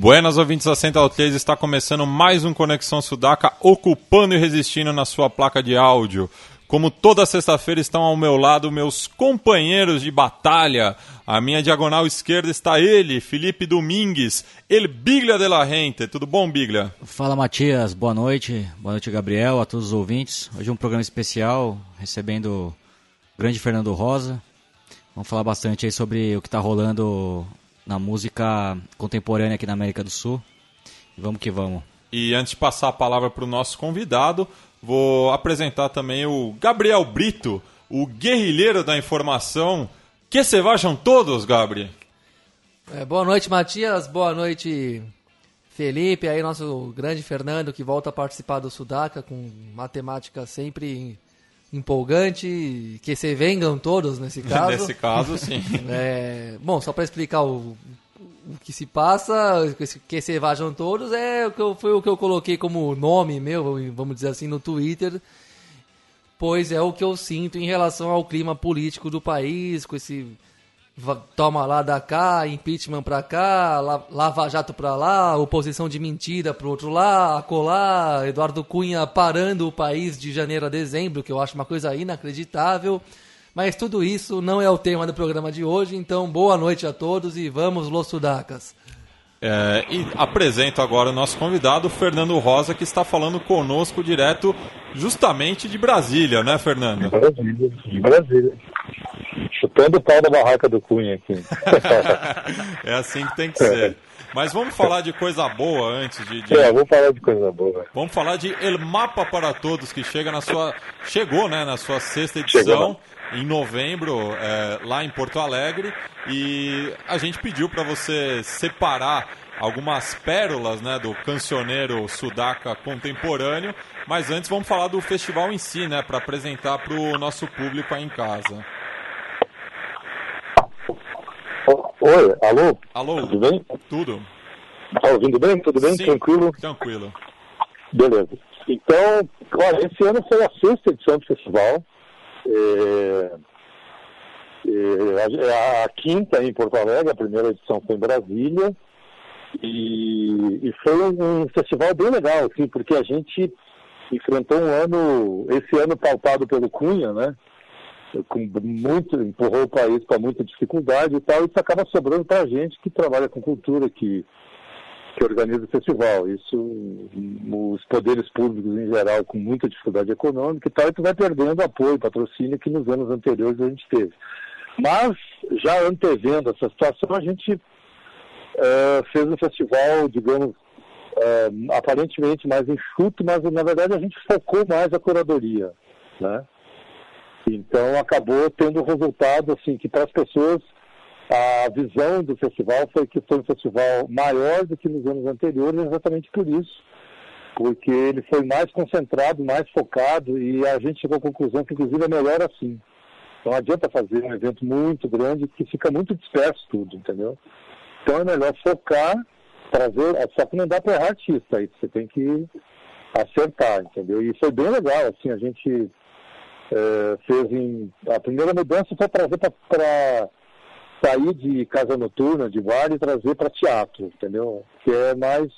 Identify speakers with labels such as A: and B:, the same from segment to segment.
A: Buenas ouvintes da Central 3, está começando mais um Conexão Sudaca, ocupando e resistindo na sua placa de áudio. Como toda sexta-feira estão ao meu lado meus companheiros de batalha. À minha diagonal esquerda está ele, Felipe Domingues, El Biglia de la Rente. Tudo bom, Biglia?
B: Fala, Matias. Boa noite. Boa noite, Gabriel, a todos os ouvintes. Hoje é um programa especial, recebendo o grande Fernando Rosa. Vamos falar bastante aí sobre o que está rolando na música contemporânea aqui na América do Sul. Vamos que vamos.
A: E antes de passar a palavra para o nosso convidado, vou apresentar também o Gabriel Brito, o guerrilheiro da informação. Que se vajam todos, Gabriel.
C: É, boa noite, Matias. Boa noite, Felipe. Aí, nosso grande Fernando, que volta a participar do Sudaca com matemática sempre empolgante, que se vengam todos nesse caso.
A: Nesse caso, sim.
C: É, bom, só para explicar o, o que se passa, que se vajam todos, é o que eu, foi o que eu coloquei como nome meu, vamos dizer assim, no Twitter, pois é o que eu sinto em relação ao clima político do país, com esse toma lá da cá, impeachment pra cá, lava jato pra lá, oposição de mentira pro outro lá, acolá, Eduardo Cunha parando o país de janeiro a dezembro, que eu acho uma coisa inacreditável. Mas tudo isso não é o tema do programa de hoje, então boa noite a todos e vamos Los Sudacas.
A: É, e apresento agora o nosso convidado, Fernando Rosa, que está falando conosco direto justamente de Brasília, né, Fernando?
D: De Brasília, de Brasília. Chutando o pau da barraca do Cunha aqui.
A: é assim que tem que ser. Mas vamos falar de coisa boa antes de, de,
D: É, vamos falar de coisa boa.
A: Vamos falar de El Mapa para Todos, que chega na sua. Chegou, né, na sua sexta edição. Em novembro, é, lá em Porto Alegre, e a gente pediu para você separar algumas pérolas né, do cancioneiro sudaca contemporâneo, mas antes vamos falar do festival em si, né, para apresentar para o nosso público aí em casa.
D: Oi, alô?
A: Alô?
D: Tudo bem?
A: Tudo.
D: Tá ouvindo bem? Tudo bem?
A: Sim,
D: Tranquilo?
A: Tranquilo.
D: Beleza. Então, olha, esse ano foi a sexta edição do festival. É, é, a, a, quinta em Porto Alegre, a primeira edição foi em Brasília. E, e foi um, festival bem legal, assim, porque a gente enfrentou um ano, esse ano pautado pelo Cunha, né? com muito, empurrou o país para muita dificuldade e tal, isso acaba sobrando para a gente que trabalha com cultura, que, que organiza o festival. Isso, os poderes públicos em geral, com muita dificuldade econômica e tal, e tu vai perdendo apoio, patrocínio que nos anos anteriores a gente teve. Mas, já antevendo essa situação, a gente uh, fez um festival, digamos, uh, aparentemente mais enxuto, mas na verdade a gente focou mais a curadoria, né? Então acabou tendo resultado assim que para as pessoas a visão do festival foi que foi um festival maior do que nos anos anteriores, exatamente por isso, porque ele foi mais concentrado, mais focado e a gente chegou à conclusão que inclusive é melhor assim. Não adianta fazer um evento muito grande que fica muito disperso tudo, entendeu? Então é melhor focar, trazer, só que não dá para errar artista, aí você tem que acertar, entendeu? E foi bem legal, assim, a gente é, fez em. A primeira mudança foi trazer para sair de casa noturna, de bar e trazer para teatro, entendeu? Que é mais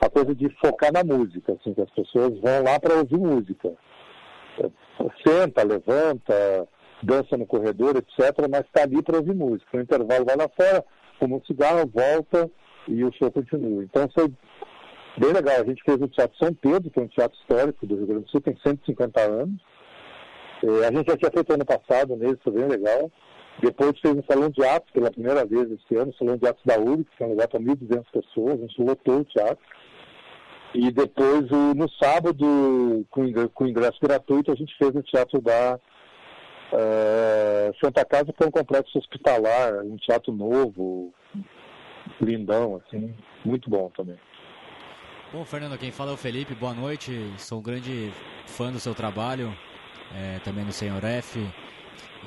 D: a coisa de focar na música, assim, que as pessoas vão lá para ouvir música. É, senta, levanta, dança no corredor, etc., mas está ali para ouvir música. No intervalo vai lá fora, fuma um cigarro, volta e o show continua. Então foi bem legal. A gente fez o Teatro São Pedro, que é um teatro histórico do Rio Grande do Sul, tem 150 anos. É, a gente já tinha feito ano passado nele, foi bem legal. Depois fez um salão de atos pela primeira vez esse ano, salão de atos da URI, que é um lugar para 1.200 pessoas, a gente lotou o teatro. E depois, no sábado, com ingresso gratuito, a gente fez no teatro da uh, Santa Casa, que é um complexo hospitalar, um teatro novo, lindão, assim, muito bom também.
B: Bom, Fernando, quem fala é o Felipe, boa noite. Sou um grande fã do seu trabalho, é, também no Senhor F.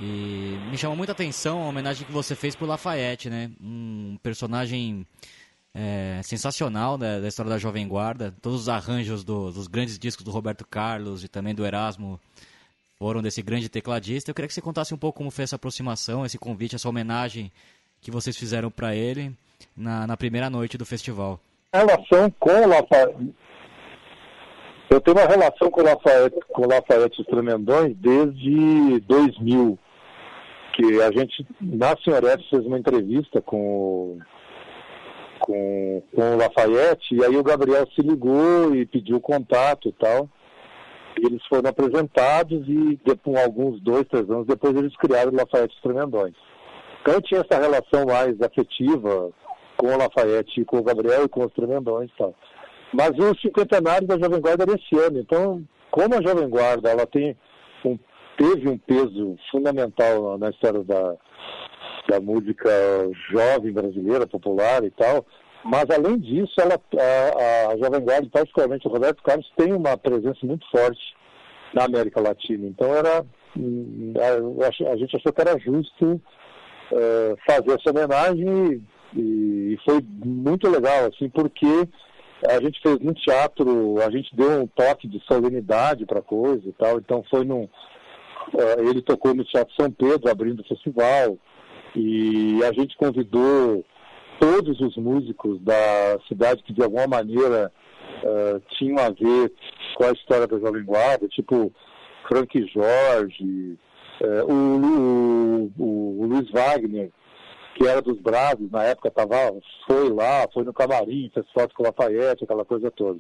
B: E me chamou muita atenção a homenagem que você fez pro Lafayette, né? Um personagem é, sensacional da, da, história da Jovem Guarda. Todos os arranjos do, dos grandes discos do Roberto Carlos e também do Erasmo foram desse grande tecladista. Eu queria que você contasse um pouco como foi essa aproximação, esse convite, essa homenagem que vocês fizeram para ele na, na, primeira noite do festival.
D: Relação com o Lafayette. Eu tenho uma relação com o Lafayette, com o Lafayette Tremendões desde 2000 que a gente, na Senhorete, fez uma entrevista com, com, com o Lafayette, e aí o Gabriel se ligou e pediu contato e tal. Eles foram apresentados e depois, alguns dois, três anos depois eles criaram o Lafayette Tremendões. Então tinha essa relação mais afetiva com o Lafayette com o Gabriel e com os Tremendões e tal. Mas o cinquentenário da Jovem Guarda era esse ano, então como a Jovem Guarda ela tem um teve um peso fundamental na história da, da música jovem brasileira, popular e tal. Mas, além disso, ela, a, a Jovem Guarda, particularmente o Roberto Carlos, tem uma presença muito forte na América Latina. Então, era, hum, a, gente achou que era justo uh, fazer essa homenagem e, e, foi muito legal, assim, porque a gente fez no teatro, a gente deu um toque de solenidade para a coisa e tal. Então, foi num ele tocou no Teatro São Pedro, abrindo o festival, e a gente convidou todos os músicos da cidade que de alguma maneira uh, tinham a ver com a história da Jovem Guarda, tipo Frank Jorge, uh, o, o, o, Luiz Wagner, que era dos Bravos, na época tava, foi lá, foi no camarim, fez foto com o Lafayette, aquela coisa toda.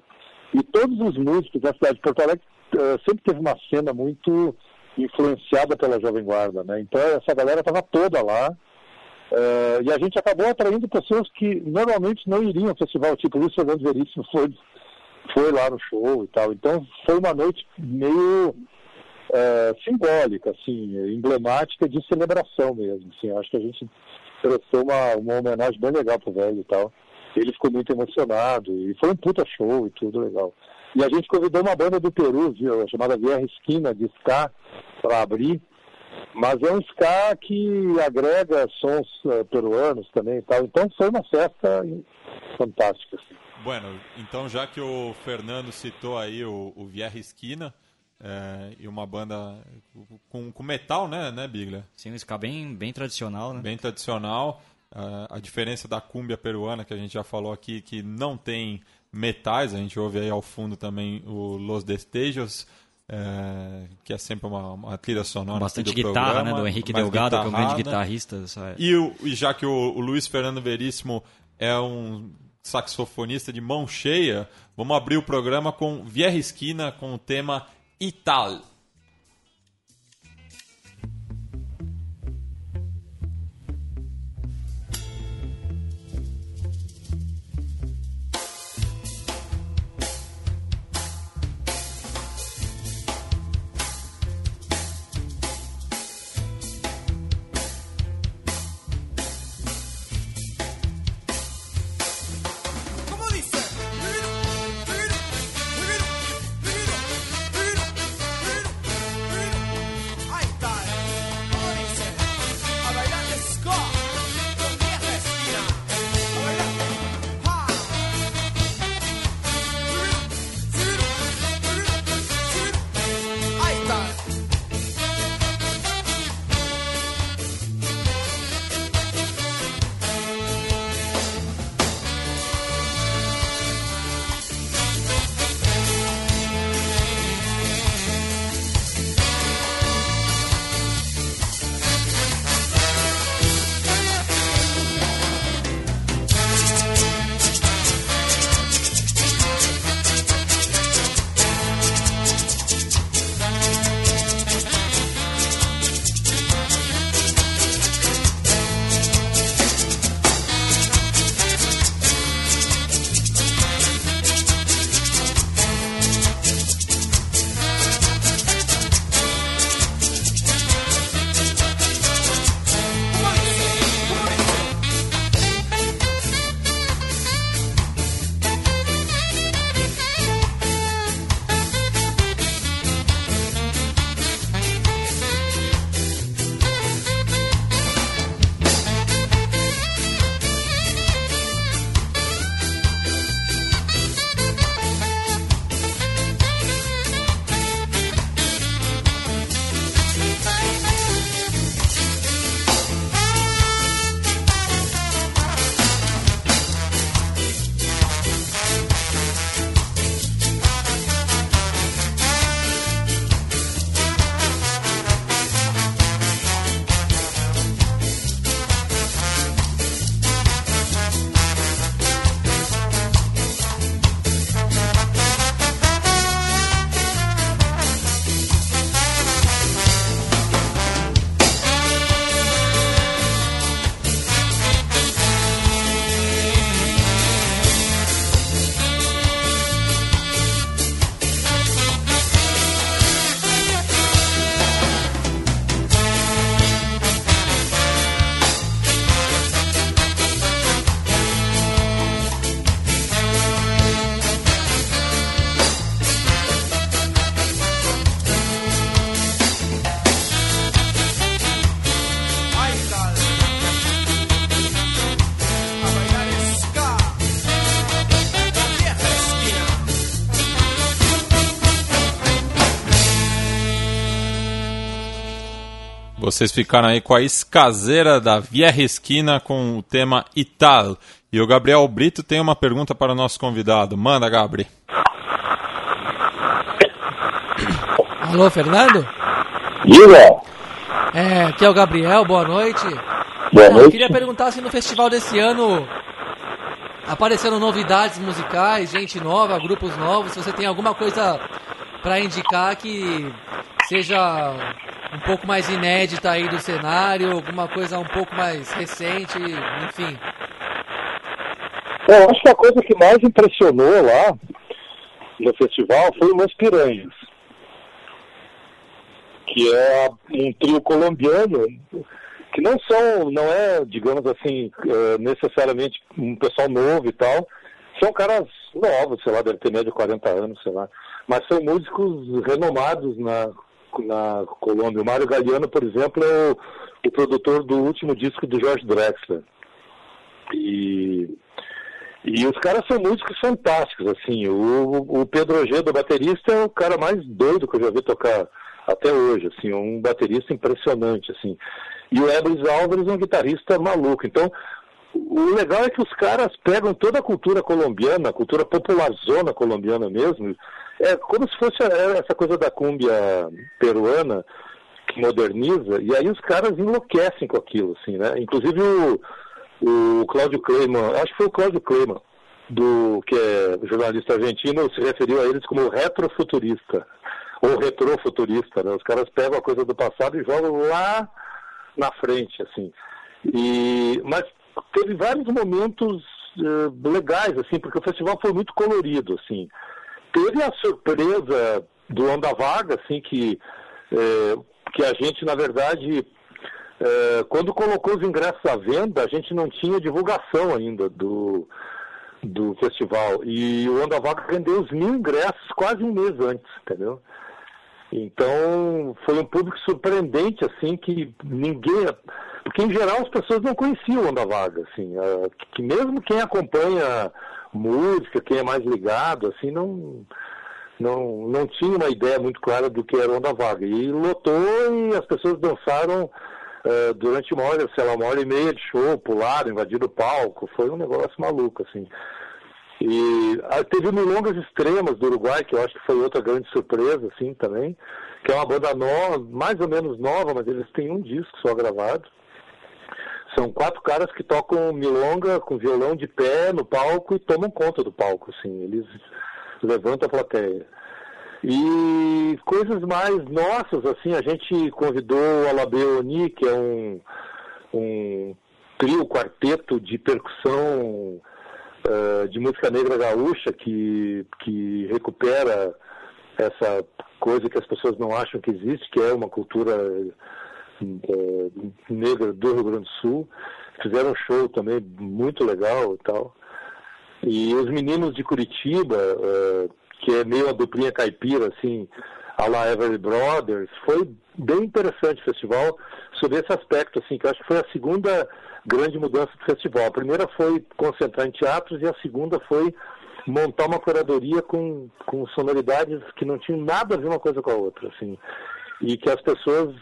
D: E todos os músicos da cidade de Porto Alegre uh, sempre teve uma cena muito influenciada pela Jovem Guarda, né? Então essa galera estava toda lá uh, e a gente acabou atraindo pessoas que normalmente não iriam ao festival, tipo Luiz Fernando Veríssimo foi, foi lá no show e tal. Então foi uma noite meio uh, simbólica, assim, emblemática de celebração mesmo. Assim, acho que a gente prestou uma, uma homenagem bem legal pro velho e tal. Ele ficou muito emocionado e foi um puta show e tudo legal. E a gente convidou uma banda do Peru, viu, chamada Vierra Esquina, de ska, para abrir. Mas é um ska que agrega sons uh, peruanos também e tal. Então foi uma festa fantástica. Assim.
A: Bueno, então já que o Fernando citou aí o, o Vierra Esquina, é, e uma banda com, com metal, né, né, Biglia?
B: Sim, um ska bem, bem tradicional, né?
A: Bem tradicional. Uh, a diferença da cúmbia peruana, que a gente já falou aqui, que não tem metais, a gente ouve aí ao fundo também o Los Destejos, é, que é sempre uma, uma trilha sonora.
B: Bastante guitarra, programa, né? Do Henrique Delgado, que é um grande guitarrista.
A: E, o, e já que o, o Luiz Fernando Veríssimo é um saxofonista de mão cheia, vamos abrir o programa com Vierra Esquina com o tema Ital. Vocês ficaram aí com a escaseira da Vieja Esquina com o tema Ital. E o Gabriel Brito tem uma pergunta para o nosso convidado. Manda, Gabri.
C: Alô, Fernando?
D: Diga!
C: É, aqui é o Gabriel, boa noite.
D: Boa
C: Não, Eu
D: noite.
C: queria perguntar se no festival desse ano apareceram novidades musicais, gente nova, grupos novos, se você tem alguma coisa para indicar que seja um pouco mais inédita aí do cenário, alguma coisa um pouco mais recente, enfim.
D: É, eu acho que a coisa que mais impressionou lá no festival foi o Los Piranhas, que é um trio colombiano que não são, não é, digamos assim, eh, necessariamente um pessoal novo e tal, são caras novos, sei lá, deve ter média de 40 anos, sei lá, mas são músicos renomados na, na Colômbia. O Mário Galeano, por exemplo, é o, o produtor do último disco do George Drexler. E e os caras são músicos fantásticos, assim. O, o Pedro Ojeda, o baterista, é o cara mais doido que eu já vi tocar até hoje, assim, um baterista impressionante, assim. E o Ebris Álvares é um guitarrista maluco. Então, o legal é que os caras pegam toda a cultura colombiana, a cultura popularzona colombiana mesmo, é como se fosse é, essa coisa da cúmbia peruana, que moderniza, e aí os caras enlouquecem com aquilo, assim, né? Inclusive o o Cláudio Kleiman, acho que foi o Cláudio Kleiman, do, que é jornalista argentino, se referiu a eles como retrofuturista, ou retrofuturista, né? Os caras pegam a coisa do passado e jogam lá na frente, assim. E, mas teve vários momentos eh, legais, assim, porque o festival foi muito colorido, assim. Teve a surpresa do Onda Vaga, assim, que, eh, que a gente, na verdade, é, quando colocou os ingressos à venda, a gente não tinha divulgação ainda do, do festival. E o Onda Vaga vendeu os mil ingressos quase um mês antes, entendeu? Então, foi um público surpreendente, assim, que ninguém... Porque, em geral, as pessoas não conheciam o Onda Vaga, assim. é, que mesmo quem acompanha música, quem é mais ligado, assim, não... Não, não tinha uma ideia muito clara do que era Onda Vaga. E lotou e as pessoas dançaram eh, durante uma hora, sei lá, uma hora e meia de show, pularam, invadiram o palco, foi um negócio maluco, assim. E ah, teve Milongas Extremas do Uruguai, que eu acho que foi outra grande surpresa, assim, também, que é uma banda nova, mais ou menos nova, mas eles têm um disco só gravado. São quatro caras que tocam milonga com violão de pé no palco e tomam conta do palco, assim, eles levantam a plateia. E coisas mais nossas, assim, a gente convidou o Alabeoni, que é um, um trio, quarteto de percussão eh, de música negra gaúcha, que, que recupera essa coisa que as pessoas não acham que existe, que é uma cultura negra do Rio Grande do Sul. Fizeram um show também muito legal e tal. E os meninos de Curitiba, eh, que é meio a duplinha caipira, assim, a la Everly Brothers, foi bem interessante o festival sobre esse aspecto, assim, que eu acho que foi a segunda grande mudança do festival. A primeira foi concentrar em teatros e a segunda foi montar uma curadoria com, com sonoridades que não tinham nada a ver uma coisa com a outra, assim, e que as pessoas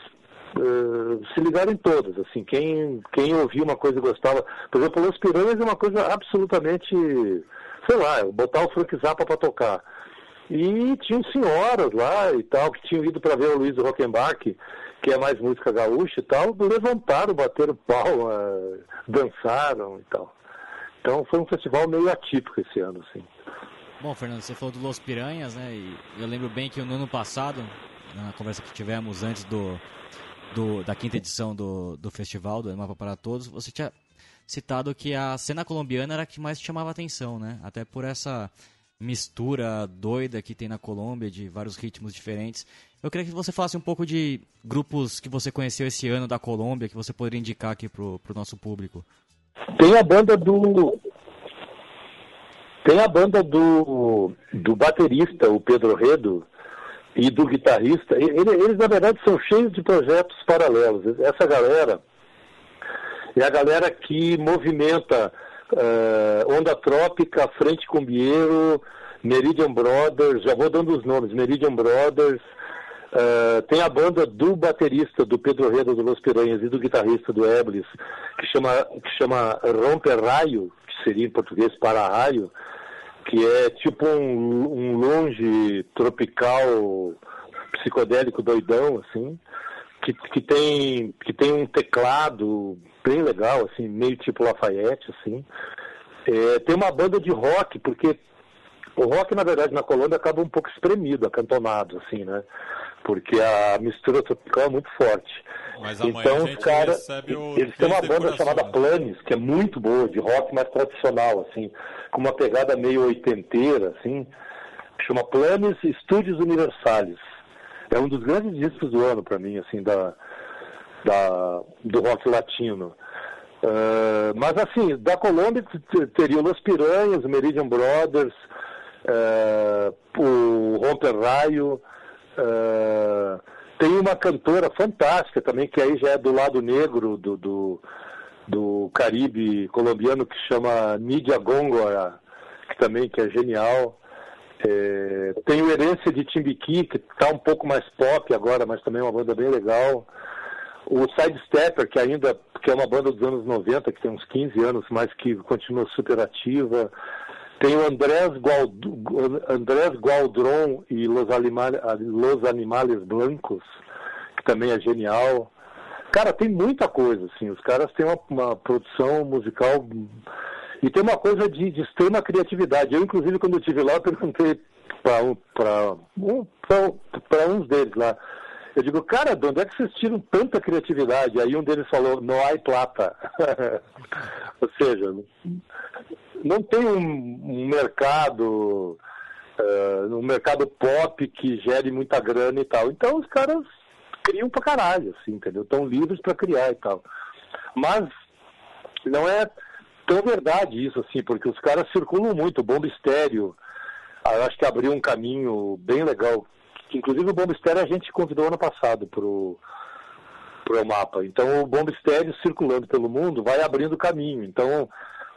D: eh, se ligarem todas, assim, quem, quem ouvia uma coisa e gostava, por exemplo, Los Piranhas é uma coisa absolutamente, sei lá, botar o Frank Zappa para tocar. E tinham senhoras lá e tal, que tinham ido para ver o Luiz Rockenbach, que é mais música gaúcha e tal, levantaram, bateram pau, eh, dançaram e tal. Então foi um festival meio atípico esse ano, assim.
B: Bom, Fernando, você falou do Los Piranhas, né? E eu lembro bem que no ano passado, na conversa que tivemos antes do, do- da quinta edição do, do festival, do Mapa para Todos, você tinha citado que a cena colombiana era a que mais chamava atenção, né? Até por essa mistura doida que tem na Colômbia, de vários ritmos diferentes. Eu queria que você falasse um pouco de grupos que você conheceu esse ano da Colômbia, que você poderia indicar aqui pro, pro nosso público.
D: Tem a banda do. Tem a banda do, do baterista, o Pedro Redo, e do guitarrista. Ele- Eles, na verdade, são cheios de projetos paralelos. Essa galera é a galera que movimenta eh, Onda Trópica, Frente Cumbieiro, Meridian Brothers, já vou dando os nomes, Meridian Brothers, Uh, tem a banda do baterista do Pedro Reda do Los Piranhas e do guitarrista do Eblis, que chama, que chama Romper Raio, que seria em português para raio, que é tipo um, um longe tropical psicodélico doidão, assim, que, que, tem, que tem um teclado bem legal, assim, meio tipo Lafayette, assim. É, tem uma banda de rock, porque o rock, na verdade, na Colômbia acaba um pouco espremido, acantonado, assim, né? Porque a mistura tropical é muito forte.
A: Mas então os caras,
D: eles têm uma banda chamada Planes, que é muito boa, de rock mais tradicional, assim, com uma pegada meio oitenteira, assim, que chama Planes Estúdios Universales. É um dos grandes discos do ano para mim, assim, da, da, do rock latino. Uh, mas assim, da Colômbia teria Los Piranhas, Meridian Brothers, uh, o Romper Raio, Uh, tem uma cantora fantástica também, que aí já é do lado negro do, do, do Caribe colombiano, que chama Nidia Góngora, que também que é genial. É, tem o Herência de Timbiqui, que está um pouco mais pop agora, mas também é uma banda bem legal. O Sidestepper, que ainda que é uma banda dos anos 90, que tem uns 15 anos, mas que continua super ativa. Tem o Andrés, Andrés Gualdron e Los, Animales, Los Animales Blancos, que também é genial. Cara, tem muita coisa, assim. Os caras têm uma, uma produção musical e tem uma coisa de, de, extrema criatividade. Eu, inclusive, quando eu estive lá, perguntei para um, uns deles lá. Eu digo, cara, de onde é que vocês tiram tanta criatividade? Aí um deles falou, não há plata. Ou seja, não tem um, um mercado, uh, um mercado pop que gere muita grana e tal. Então os caras criam pra caralho, assim, entendeu? Estão livres para criar e tal. Mas não é tão verdade isso, assim, porque os caras circulam muito. Bomba Estéreo, eu acho que abriu um caminho bem legal. Inclusive o Bomba Estéreo a gente convidou ano passado pro pro mapa. Então o Bomba Estéreo circulando pelo mundo vai abrindo caminho. Então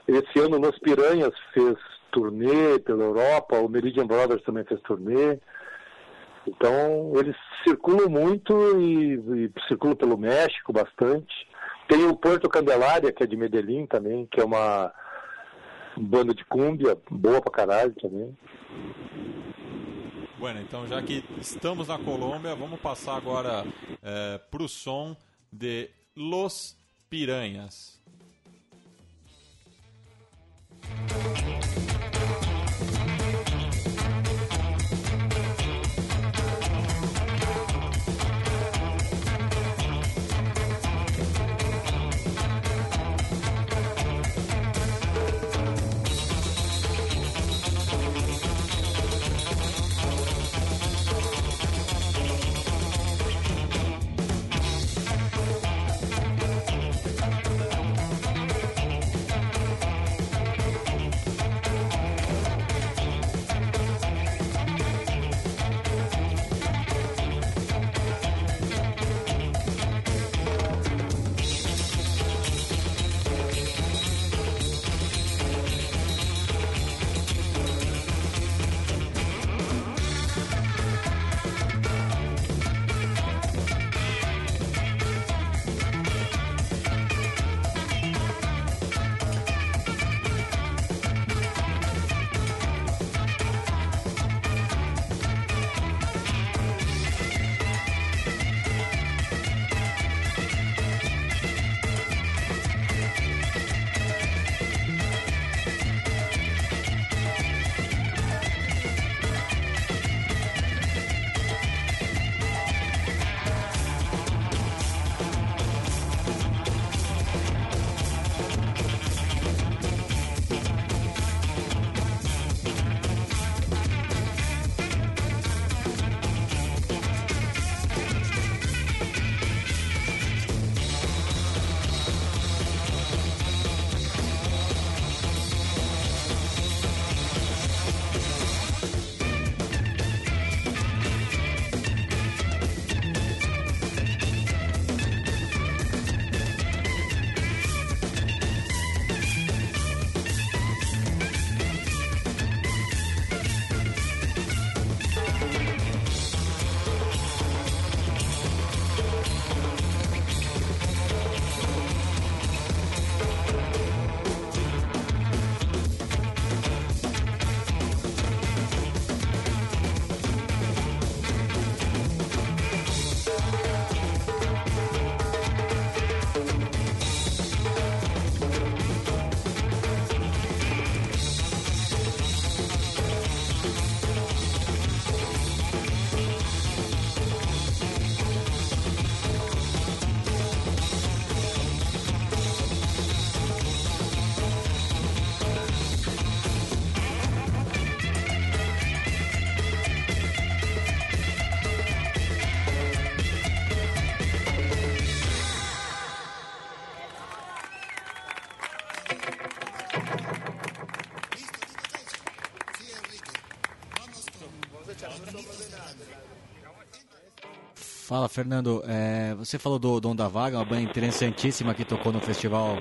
D: esse ano Los Piranhas fez turnê pela Europa, o Meridian Brothers também fez turnê. Então eles circulam muito e, e circulam pelo México bastante. Tem o Porto Candelária, que é de Medellín também, que é uma banda de cúmbia, boa pra caralho também.
A: Bueno, então já que estamos na Colômbia, vamos passar agora é, pro som de Los Piranhas. Thank you.
B: Fala, Fernando. É, você falou do Dom da Vaga, uma banda interessantíssima que tocou no festival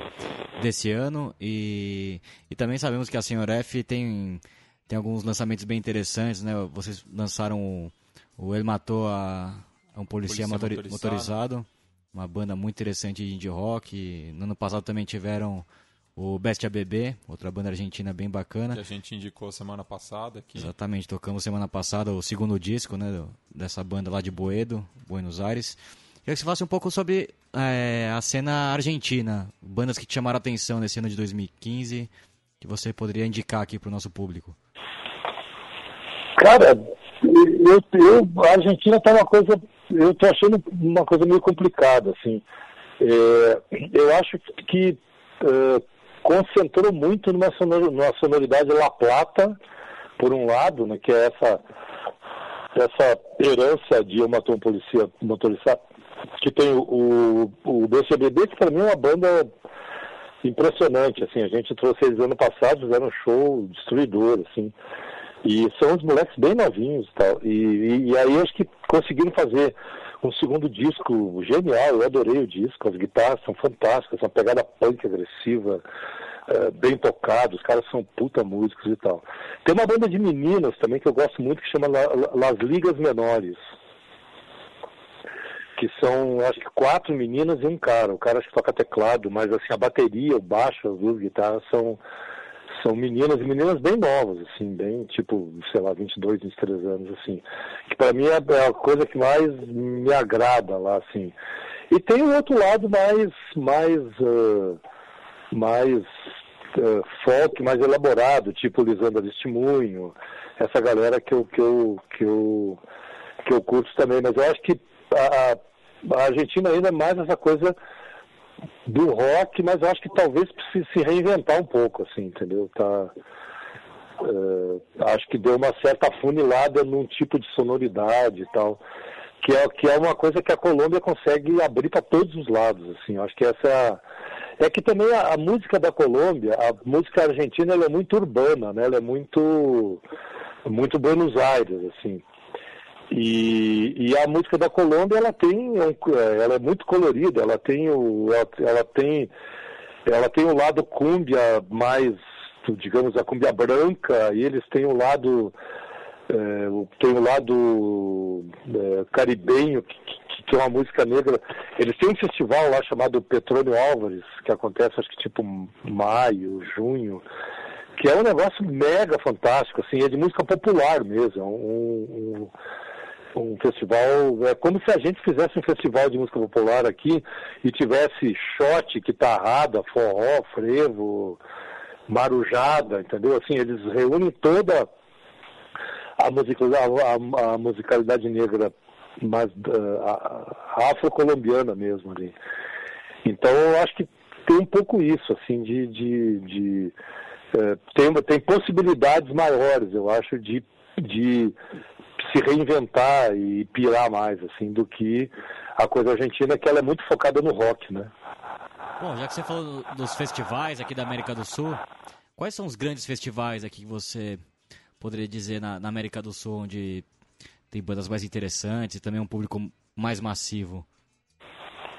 B: desse ano. E, e também sabemos que a Senhor F tem, tem alguns lançamentos bem interessantes. Né? Vocês lançaram o, o Ele Matou a, a um Polícia, motori, motorizado. motorizado. Uma banda muito interessante de indie rock. No ano passado também tiveram o Bestia Bebê, outra banda argentina bem bacana.
A: Que a gente indicou semana passada aqui.
B: Exatamente, tocamos semana passada o segundo disco né, dessa banda lá de Boedo, Buenos Aires. Queria que você falasse um pouco sobre é, a cena argentina, bandas que te chamaram a atenção nesse ano de 2015, que você poderia indicar aqui para o nosso público.
D: Cara, eu, eu, a Argentina tá uma coisa, eu tô achando uma coisa meio complicada, assim. É, eu acho que é, concentrou muito numa, numa sonoridade La Plata, por um lado, né, que é essa, essa herança de uma tom policia motorista, que tem o, o, o BCBD, que para mim é uma banda impressionante, assim, a gente trouxe eles ano passado, fizeram um show destruidor, assim, e são uns moleques bem novinhos e tal, e, e aí acho que conseguiram fazer um segundo disco genial, eu adorei o disco, as guitarras são fantásticas, uma pegada punk agressiva, é, bem tocado, os caras são puta músicos e tal. Tem uma banda de meninas também que eu gosto muito que chama Las Ligas Menores. Que são, acho que quatro meninas e um cara. O cara acho que toca teclado, mas assim, a bateria, o baixo, as duas guitarras são, são meninas e meninas bem novas, assim, bem, tipo, sei lá, 22, 23 anos, assim. Que para mim é, é a coisa que mais me agrada lá, assim. E tem o outro lado mais, mais, uh, mais uh, folk, mais elaborado, tipo Lisandra Testemunho, essa galera que eu, que eu, que eu, que eu curto também. Mas eu acho que a, a Argentina ainda é mais essa coisa do rock, mas acho que talvez precise se reinventar um pouco, assim, entendeu? Tá, uh, acho que deu uma certa funilada num tipo de sonoridade e tal, que é, que é uma coisa que a Colômbia consegue abrir para todos os lados, assim. Acho que essa é, a, é que também a, a, música da Colômbia, a música argentina, ela é muito urbana, né? Ela é muito muito Buenos Aires, assim. E, e a música da Colômbia ela tem ela é muito colorida ela tem o ela, ela tem ela tem o lado cúmbia mais digamos a cúmbia branca e eles têm o lado é, tem o lado é, caribenho que, que, que, é uma música negra. Eles têm um festival lá chamado Petrônio Álvares que acontece acho que tipo maio junho que é um negócio mega fantástico assim é de música popular mesmo é um, um um festival, é como se a gente fizesse um festival de música popular aqui e tivesse shot, guitarrada, forró, frevo, marujada, entendeu? Assim, eles reúnem toda a, a, a musicalidade negra mais uh, afro-colombiana mesmo ali. Então eu acho que tem um pouco isso, assim, de, de, de uh, tem, tem possibilidades maiores, eu acho, de, de se reinventar e pirar mais, assim, do que a coisa argentina, que ela é muito focada no rock, né?
B: Bom, já que você falou dos festivais aqui da América do Sul, quais são os grandes festivais aqui que você poderia dizer na, na América do Sul, onde tem bandas mais interessantes e também um público mais massivo?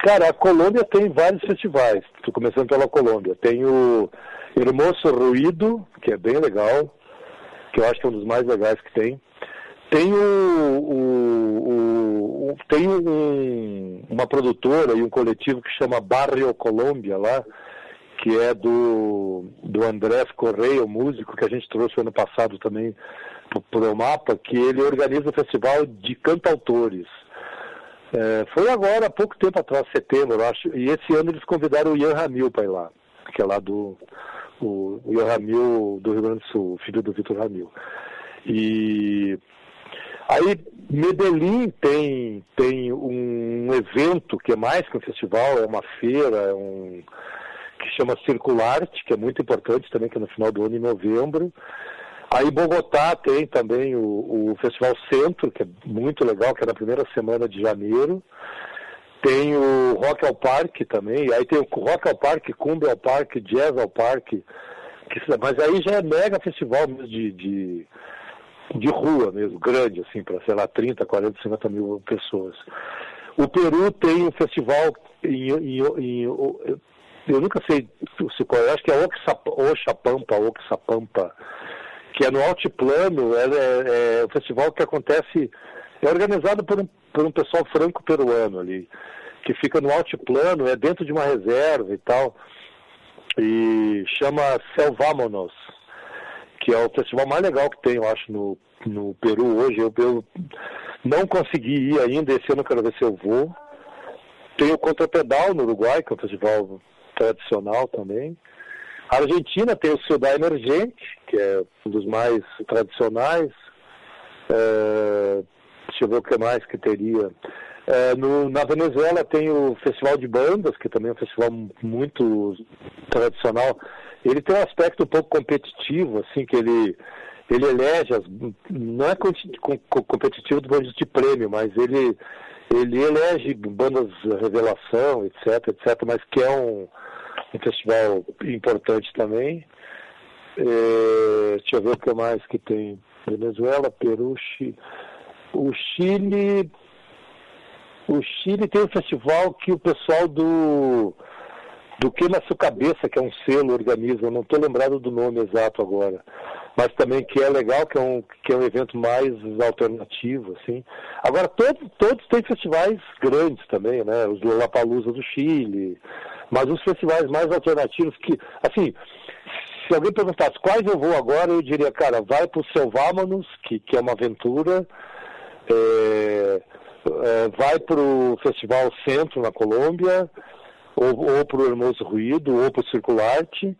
D: Cara, a Colômbia tem vários festivais. Estou começando pela Colômbia. Tem o Hermoso Ruído, que é bem legal, que eu acho que é um dos mais legais que tem. Tem, o, o, o tem um, uma produtora e um coletivo que chama Barrio Colômbia lá, que é do, do Andrés Correia, o músico que a gente trouxe ano passado também para o mapa, que ele organiza o festival de cantautores. É, foi agora, há pouco tempo atrás, setembro, eu acho, e esse ano eles convidaram o Ian Ramil para ir lá, que é lá do o, o Ian Ramil do Rio Grande do Sul, filho do Vitor Ramil. E Aí Medellín tem, tem um evento que é mais que um festival, é uma feira, é um, que chama Circularte, que é muito importante também, que é no final do ano, em novembro. Aí Bogotá tem também o, o Festival Centro, que é muito legal, que é na primeira semana de janeiro. Tem o Rock ao Parque também, aí tem o Rock ao Parque, Cumbia ao Parque, Jazz ao Parque, que, mas aí já é mega festival de, de de rua mesmo, grande, assim, para, sei lá, 30, 40, 50 mil pessoas. O Peru tem um festival em, em, em eu nunca sei se qual é, acho que é Oxapampa, Oxapampa, que é no altiplano, é, é, é um festival que acontece, é organizado por um, por um pessoal franco-peruano ali, que fica no altiplano, é dentro de uma reserva e tal, e chama Selvamonos, que é o festival mais legal que tem, eu acho, no, no Peru hoje. Eu, eu não consegui ir ainda, esse ano quero ver se eu vou. Tem o Contrapedal no Uruguai, que é um festival tradicional também. A Argentina tem o Ciudad Emergente, que é um dos mais tradicionais. É, deixa eu ver o que mais que teria. É, no, na Venezuela tem o Festival de Bandas, que também é um festival muito tradicional. Ele tem um aspecto um pouco competitivo, assim, que ele, ele elege, as, não é competitivo do ponto de de prêmio, mas ele, ele elege bandas revelação, etc, etc, mas que é um, um festival importante também. É, deixa eu ver o que mais que tem. Venezuela, Peru, Chile. O Chile. O Chile tem um festival que o pessoal do. Do que na sua cabeça, que é um selo, organiza, não estou lembrado do nome exato agora, mas também que é legal, que é um, que é um evento mais alternativo, assim. Agora, todos, todos têm festivais grandes também, né? Os Lollapalooza do Chile, mas os festivais mais alternativos que, assim, se alguém perguntasse quais eu vou agora, eu diria, cara, vai para o Selvámanos, que, que é uma aventura, é, é, vai para o Festival Centro na Colômbia, ou, ou para o Hermoso Ruído, ou para o Circularte,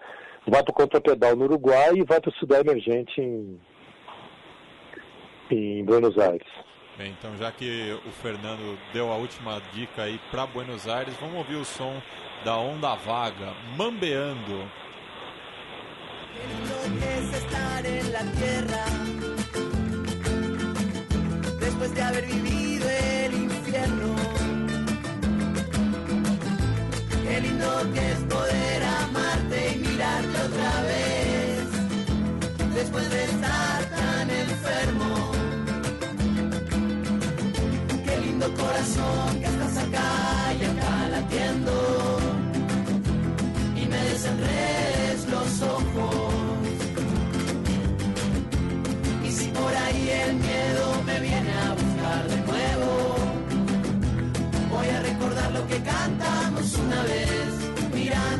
D: vai para o Contrapedal no Uruguai e vai para o Sudão Emergente em, em Buenos Aires.
E: Bem, então já que o Fernando deu a última dica aí para Buenos Aires, vamos ouvir o som da Onda Vaga, Mambeando. Después de haber vivido lindo que es poder amarte y mirarte otra vez, después de estar tan enfermo. Corazón que estás acá y acá latiendo. Y me desenredes los ojos. Y si por ahí el miedo me viene a buscar de nuevo, voy a recordar lo que cantamos una vez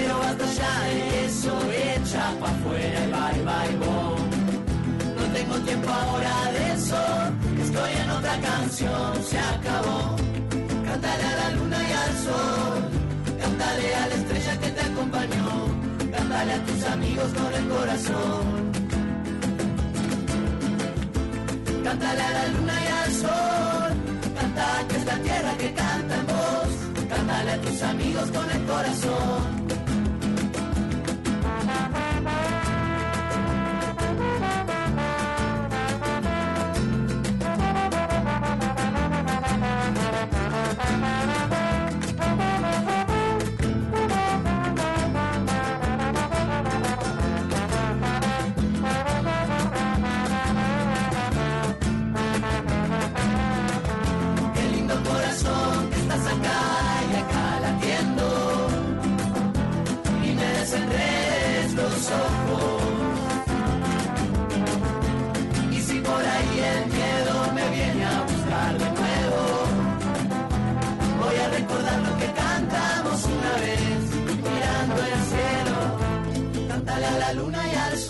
E: Pero basta de eso, echa pa' afuera y bye bye boom. No tengo tiempo ahora de eso, estoy en otra canción, se acabó. Cántale a la luna y al sol, cántale a la estrella que te acompañó, cántale a tus amigos con el corazón. Cántale a la luna y al sol, canta que es la tierra que canta en voz, cántale a tus amigos con el corazón.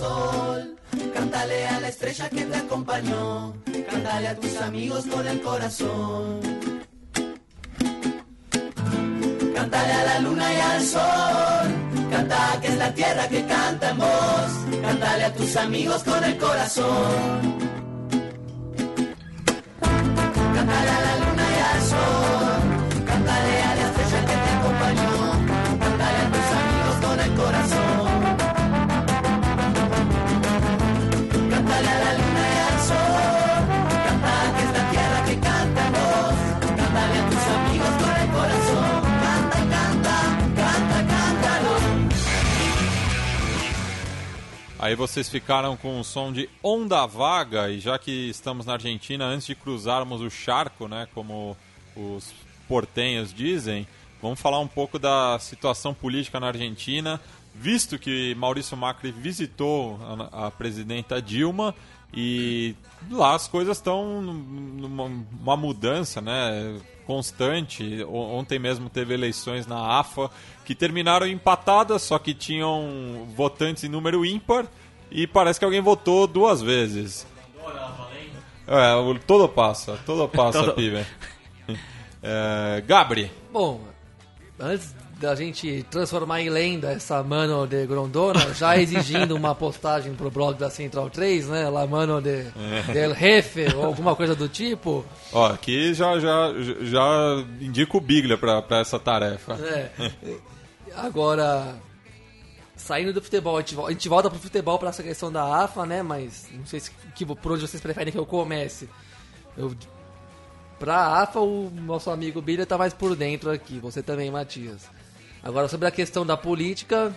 E: Sol. Cántale a la estrella que te acompañó. Cántale a tus amigos con el corazón. Cántale a la luna y al sol. Canta que es la tierra que canta en voz. Cántale a tus amigos con el corazón. Cántale a la luna y al sol.
A: Aí vocês ficaram com o som de Onda Vaga, e já que estamos na Argentina, antes de cruzarmos o charco, né, como os portenhos dizem, vamos falar um pouco da situação política na Argentina, visto que Maurício Macri visitou a, a presidenta Dilma e lá as coisas estão numa uma mudança, né, constante. O- Ontem mesmo teve eleições na AFA que terminaram empatadas, só que tinham votantes em número ímpar e parece que alguém votou duas vezes. É, o- todo passa, todo passa,
B: Todo-
A: pibe. É, Gabri,
C: Bom, antes da gente transformar em lenda essa Mano de Grondona, já exigindo uma postagem pro blog da Central 3, né? La Mano de, del Jefe, ou alguma coisa do tipo.
A: ó, aqui já, já, já indico o Biglia pra, pra essa tarefa.
C: É. Agora, saindo do futebol, a gente, vol- a gente volta pro futebol pra essa questão da AFA, né? Mas não sei se, que, por onde vocês preferem que eu comece. Eu, pra AFA, o nosso amigo Bilha tá mais por dentro aqui. Você também, Matias. Agora, sobre a questão da política,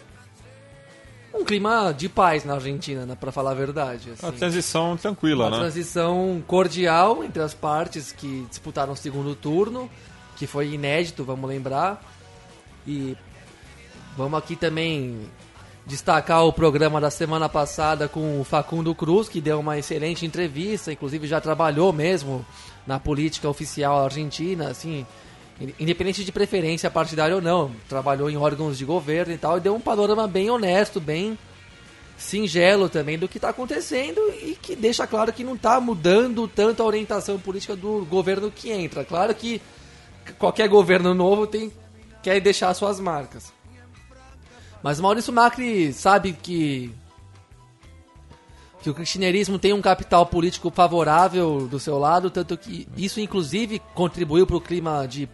C: um clima de paz na Argentina, né, pra falar a verdade.
A: Uma
C: assim.
A: transição tranquila,
C: Uma
A: né?
C: transição cordial entre as partes que disputaram o segundo turno, que foi inédito, vamos lembrar. E vamos aqui também destacar o programa da semana passada com o Facundo Cruz, que deu uma excelente entrevista, inclusive já trabalhou mesmo na política oficial argentina, assim, independente de preferência partidária ou não, trabalhou em órgãos de governo e tal, e deu um panorama bem honesto, bem singelo também do que está acontecendo e que deixa claro que não está mudando tanto a orientação política do governo que entra. Claro que qualquer governo novo tem quer deixar suas marcas. Mas Maurício Macri sabe que que o kirchnerismo tem um capital político favorável do seu lado, tanto que isso inclusive contribuiu para o clima de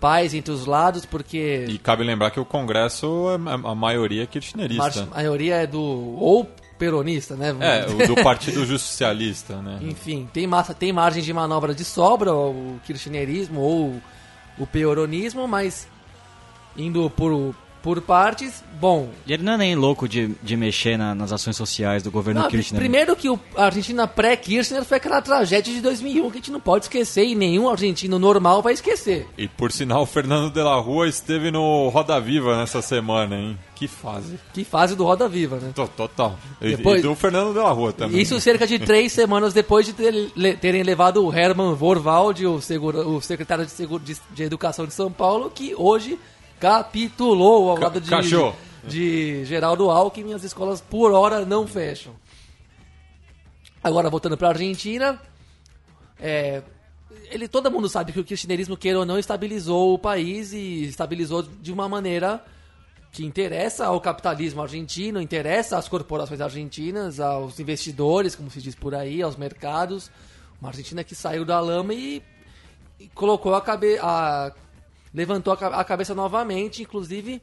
C: paz entre os lados, porque
A: E cabe lembrar que o Congresso, é- a maioria é kirchnerista.
C: a maioria é do ou peronista, né?
A: É, o do Partido Justicialista, né?
C: Enfim, tem, massa, tem margem de manobra de sobra o kirchnerismo ou o peoronismo, mas indo por, por partes, bom.
B: E ele não é nem louco de, de mexer na- nas ações sociais do governo
C: não,
B: Kirchner.
C: primeiro que o, a Argentina pré-Kirchner foi aquela tragédia de 2001 que a gente não pode esquecer e nenhum argentino normal vai esquecer.
A: E por sinal, o Fernando de la Rua esteve no Roda Viva nessa semana, hein? Que fase.
C: Que fase do Roda Viva, né?
A: To- Total. E,
C: Depois-
A: e do Fernando de la Rua também.
C: Isso cerca de três semanas depois de ter- le- terem levado o Herman Vorwald, o, segura- o secretário de, Segu- de- de Educação de São Paulo, que hoje capitulou ao
A: Ca-
C: lado de,
A: cachorro.
C: de Geraldo Alckmin. As escolas por hora não fecham. Agora, voltando para a Argentina, é, ele, todo mundo sabe que o kirchnerismo, queira ou não, estabilizou o país e estabilizou de uma maneira que interessa ao capitalismo argentino, interessa às corporações argentinas, aos investidores, como se diz por aí, aos mercados. Uma Argentina que saiu da lama e, e colocou a cabeça. levantou a, ca- a cabeça novamente, inclusive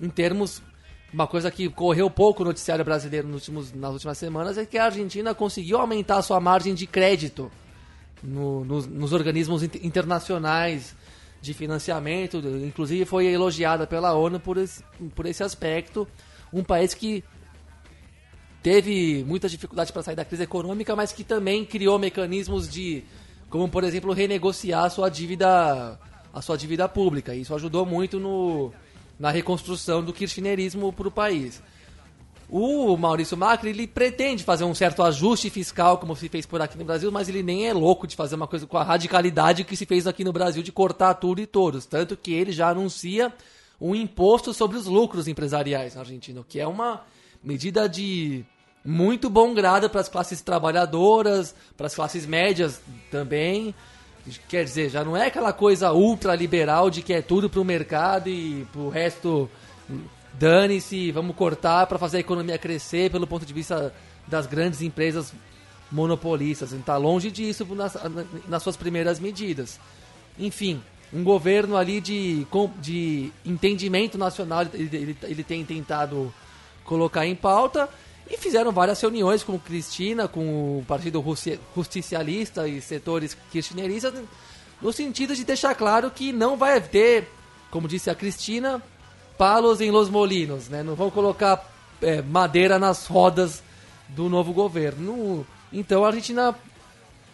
C: em termos. Uma coisa que correu pouco no noticiário brasileiro nos últimos, nas últimas semanas é que a Argentina conseguiu aumentar a sua margem de crédito no- nos, nos organismos inter- internacionais de financiamento, inclusive foi elogiada pela ONU por esse, por esse aspecto. Um país que teve muitas dificuldades para sair da crise econômica, mas que também criou mecanismos de, como por exemplo, renegociar sua dívida, a sua dívida pública. Isso ajudou muito no, na reconstrução do kirchnerismo para o país. O Maurício Macri, ele pretende fazer um certo ajuste fiscal, como se fez por aqui no Brasil, mas ele nem é louco de fazer uma coisa com a radicalidade que se fez aqui no Brasil de cortar tudo e todos. Tanto que ele já anuncia um imposto sobre os lucros empresariais na Argentina, que é uma medida de muito bom grado para as classes trabalhadoras, para as classes médias também. Quer dizer, já não é aquela coisa ultraliberal de que é tudo para o mercado e para o resto dane-se, vamos cortar para fazer a economia crescer pelo ponto de vista das grandes empresas monopolistas. Está longe disso nas, nas suas primeiras medidas. Enfim, um governo ali de, de entendimento nacional ele, ele, ele tem tentado colocar em pauta e fizeram várias reuniões com Cristina, com o Partido Justicialista e setores kirchneristas, no sentido de deixar claro que não vai ter, como disse a Cristina, palos em los molinos, né? Não vão colocar é, madeira nas rodas do novo governo. Então a Argentina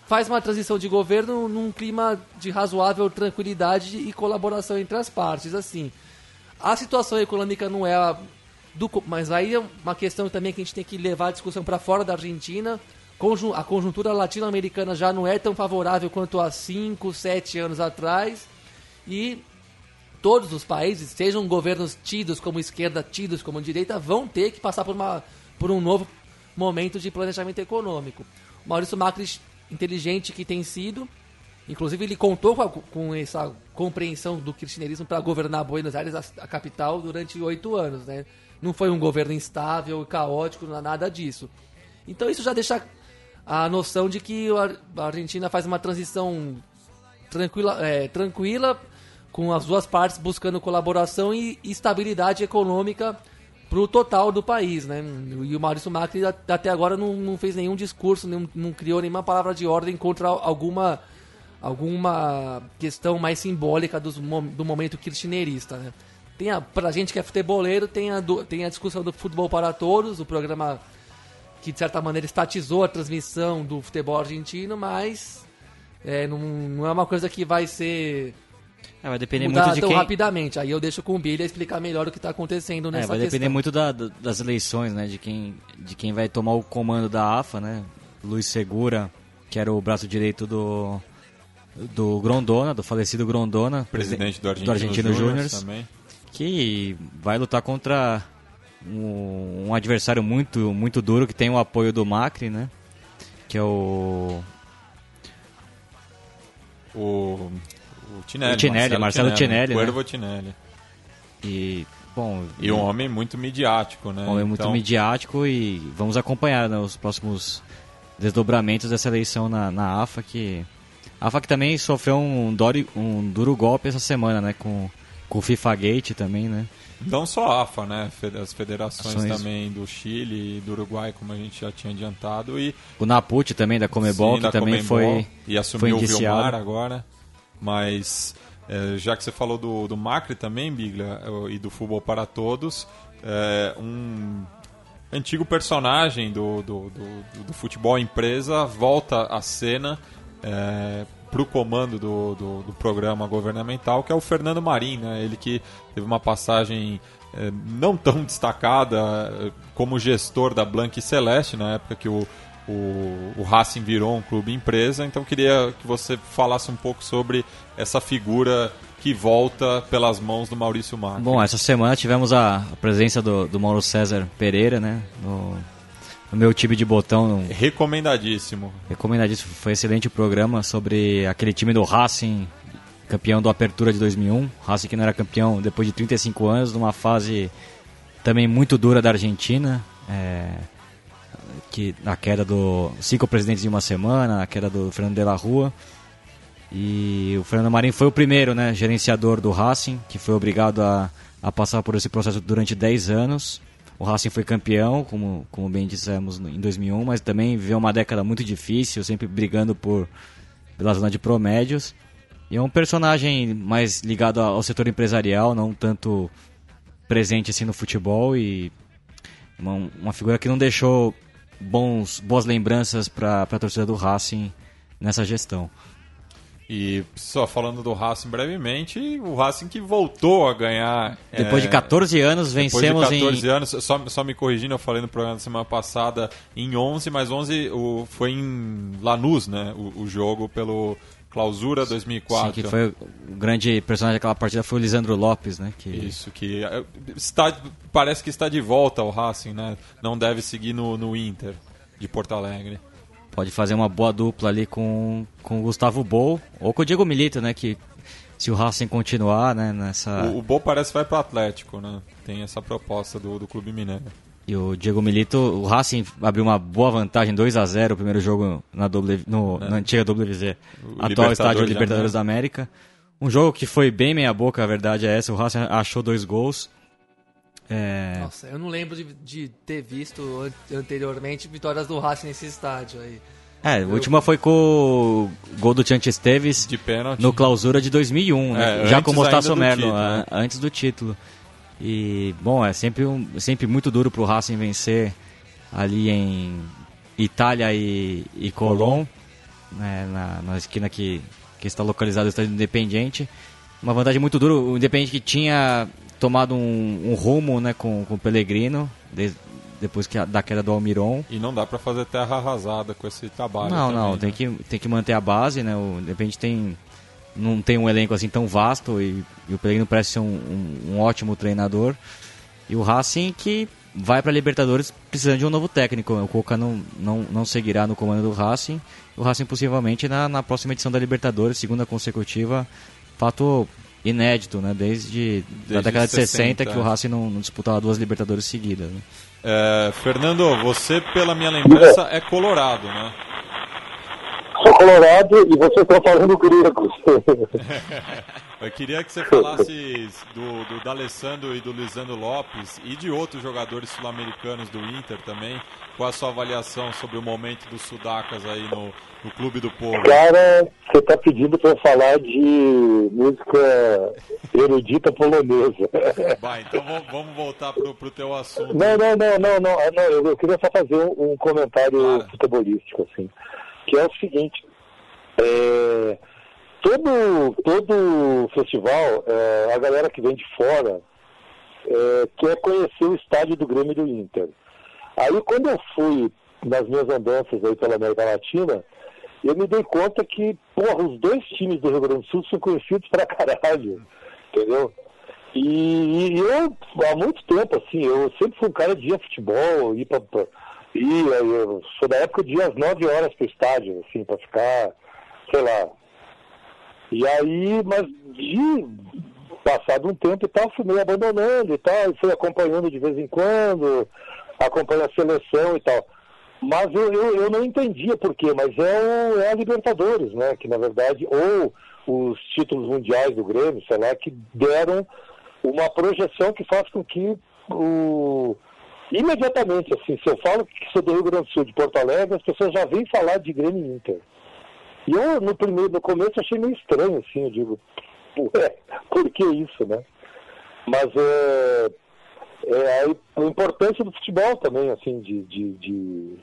C: faz uma transição de governo num clima de razoável tranquilidade e colaboração entre as partes. Assim, a situação econômica não é a do, mas aí é uma questão também que a gente tem que levar a discussão para fora da Argentina. A conjuntura latino-americana já não é tão favorável quanto há 5, 7 anos atrás. E todos os países, sejam governos tidos como esquerda, tidos como direita, vão ter que passar por, uma, por um novo momento de planejamento econômico. Maurício Macri, inteligente que tem sido, inclusive ele contou com, a, com essa compreensão do kirchnerismo para governar Buenos Aires, a, a capital, durante oito anos. Né? Não foi um governo instável, caótico, nada disso. Então isso já deixa a noção de que a Argentina faz uma transição tranquila, é, tranquila com as duas partes buscando colaboração e estabilidade econômica para o total do país, né? E o Maurício Macri até agora não, não fez nenhum discurso, não, não criou nenhuma palavra de ordem contra alguma alguma questão mais simbólica do, do momento kirchnerista, né? Tem a, pra gente que é futeboleiro, tem a, tem a discussão do futebol para todos, o programa que de certa maneira estatizou a transmissão do futebol argentino, mas é, não, não é uma coisa que vai ser
B: é, vai depender muito de
C: tão
B: quem...
C: rapidamente. Aí eu deixo com o Billy explicar melhor o que está acontecendo nessa
B: é, vai
C: questão.
B: depender muito da, das eleições, né? De quem, de quem vai tomar o comando da AFA, né? Luiz Segura, que era o braço direito do do Grondona, do falecido Grondona,
A: presidente do Argentino,
B: do Argentino Júnior
A: também
B: que vai lutar contra um, um, adversário muito, muito duro que tem o apoio do Macri, né? Que é o.
A: O. O Tinelli.
B: O Tinelli, Marcelo, Marcelo Tinelli.
A: Tinelli
B: né?
A: Tinelli.
B: E. Bom,
A: e um homem muito midiático, né?
B: Um homem muito então... midiático e vamos acompanhar né, os próximos desdobramentos dessa eleição na, na AFA, que a AFA que também sofreu um, dori, um duro golpe essa semana, né? Com com o FIFA Gate também, né?
A: Não só a AFA, né? As federações Ações. também do Chile e do Uruguai, como a gente já tinha adiantado. E...
B: O Naput também, da Comebol, Sim, que também Comebol, foi
A: E assumiu foi o Vilmar agora. Mas, é, já que você falou do, do Macri também, Biglia, e do Futebol para Todos, é, um antigo personagem do, do, do, do futebol empresa volta à cena é, para o comando do, do, do, programa governamental, que é o Fernando Marim, né? ele que teve uma passagem é, não tão destacada é, como gestor da Blanque Celeste, na época que o, o, o Racing virou um clube empresa, então queria que você falasse um pouco sobre essa figura que volta pelas mãos do Maurício Macri.
B: Bom, essa semana tivemos a presença do, do Mauro César Pereira, né, no, no meu time de botão.
A: Recomendadíssimo.
B: Recomendadíssimo. Foi um excelente programa sobre aquele time do Racing, campeão do Apertura de 2001. Racing que não era campeão depois de 35 anos, numa fase também muito dura da Argentina. É, que na queda do cinco presidentes em uma semana, a queda do Fernando de la Rua. E o Fernando Marinho foi o primeiro, né, gerenciador do Racing, que foi obrigado a, a passar por esse processo durante 10 anos. O Racing foi campeão, como, como bem dissemos, em 2001, mas também viveu uma década muito difícil, sempre brigando por pela zona de promédios. E é um personagem mais ligado ao setor empresarial, não tanto presente assim no futebol e uma, uma figura que não deixou bons, boas lembranças para a torcida do Racing nessa gestão.
A: E só falando do Racing brevemente, o Racing que voltou a ganhar.
B: Depois é, de 14 anos, vencemos
A: depois de 14 em... anos, só, só me corrigindo, eu falei no programa da semana passada em 11, mas 11 o, foi em Lanús, né? O, o jogo pelo, Clausura 2004.
B: Sim, que foi o grande personagem daquela partida foi o Lisandro Lopes, né? Que...
A: Isso, que é, está, parece que está de volta ao Racing, né? Não deve seguir no, no Inter de Porto Alegre.
B: Pode fazer uma boa dupla ali com, com o Gustavo Bol ou com o Diego Milito, né? Que se o Racing continuar, né, nessa...
A: O, o Bol parece que vai para o Atlético, né? Tem essa proposta do, do Clube Mineiro.
B: E o Diego Milito, o Racing abriu uma boa vantagem, 2 a 0 o primeiro jogo na, w, no, é. na antiga WZ, atual estádio Libertadores da América. Um jogo que foi bem meia boca, a verdade é essa, o Racing achou dois gols.
C: É... Nossa, eu não lembro de, de, ter visto anteriormente vitórias do Racing nesse estádio aí.
B: É, a última foi com o gol do Tiante Esteves
A: de pênalti.
B: no clausura de 2001, né? É, já com o Mostaço Merlo, né? antes do título. E, bom, é sempre, um, sempre muito duro para o Racing vencer ali em Itália e, e Colón, né, na, na, esquina que, que está localizado o estádio Independiente. Uma vantagem muito dura, o Independiente que tinha tomado um, um rumo né, com, com o Pellegrino, desde, depois que a, da queda do Almiron.
A: E não dá para fazer terra arrasada com esse trabalho.
B: Não,
A: também,
B: não,
A: né?
B: tem, que, tem que manter a base, né? O Independente tem não tem um elenco assim tão vasto e, e o Pellegrino parece ser um, um, um, ótimo treinador. E o Racing que vai para a Libertadores precisando de um novo técnico. O Coca não, não, não seguirá no comando do Racing. O Racing possivelmente na, na próxima edição da Libertadores, segunda consecutiva, fato inédito, né? Desde, Desde a década 60, de 60 que o Racing não, não disputava duas Libertadores seguidas. Né?
A: É, Fernando, você pela minha lembrança é colorado, né?
D: Sou colorado e vocês estão falando grego.
A: Eu queria que você falasse do, do D'Alessandro e do Lisandro Lopes e de outros jogadores sul-americanos do Inter também. Qual a sua avaliação sobre o momento dos sudacas aí no, no Clube do Povo?
D: Cara, você está pedindo para eu falar de música erudita polonesa.
A: Vai, então vamos voltar pro, pro teu assunto.
D: Não, não, não, não, não, eu queria só fazer um, comentário futebolístico, assim que é o seguinte, é, todo, todo festival, é, a galera que vem de fora é, quer conhecer o estádio do Grêmio do Inter. Aí quando eu fui nas minhas andanças aí pela América Latina, eu me dei conta que, porra, os dois times do Rio Grande do Sul são conhecidos pra caralho, entendeu? E, e eu, há muito tempo, assim, eu sempre fui um cara de ir futebol, ir pra, pra e eu sou da época de ir às 9 horas pro estádio, assim, para ficar, sei lá. E aí, mas de passado um tempo e tal, fui meio abandonando e tal, e fui acompanhando de vez em quando, acompanho a seleção e tal. Mas eu, eu, eu não entendia por quê, mas é, o, é a Libertadores, né? Que na verdade, ou os títulos mundiais do Grêmio, sei lá, que deram uma projeção que faz com que o imediatamente, assim, se eu falo que sou do Rio Grande do Sul, de Porto Alegre, as pessoas já vêm falar de Grêmio Inter. E eu, no, primeiro, no começo, achei meio estranho, assim, eu digo, ué, por que isso, né? Mas é, é a, importância do futebol também, assim, de, de, de,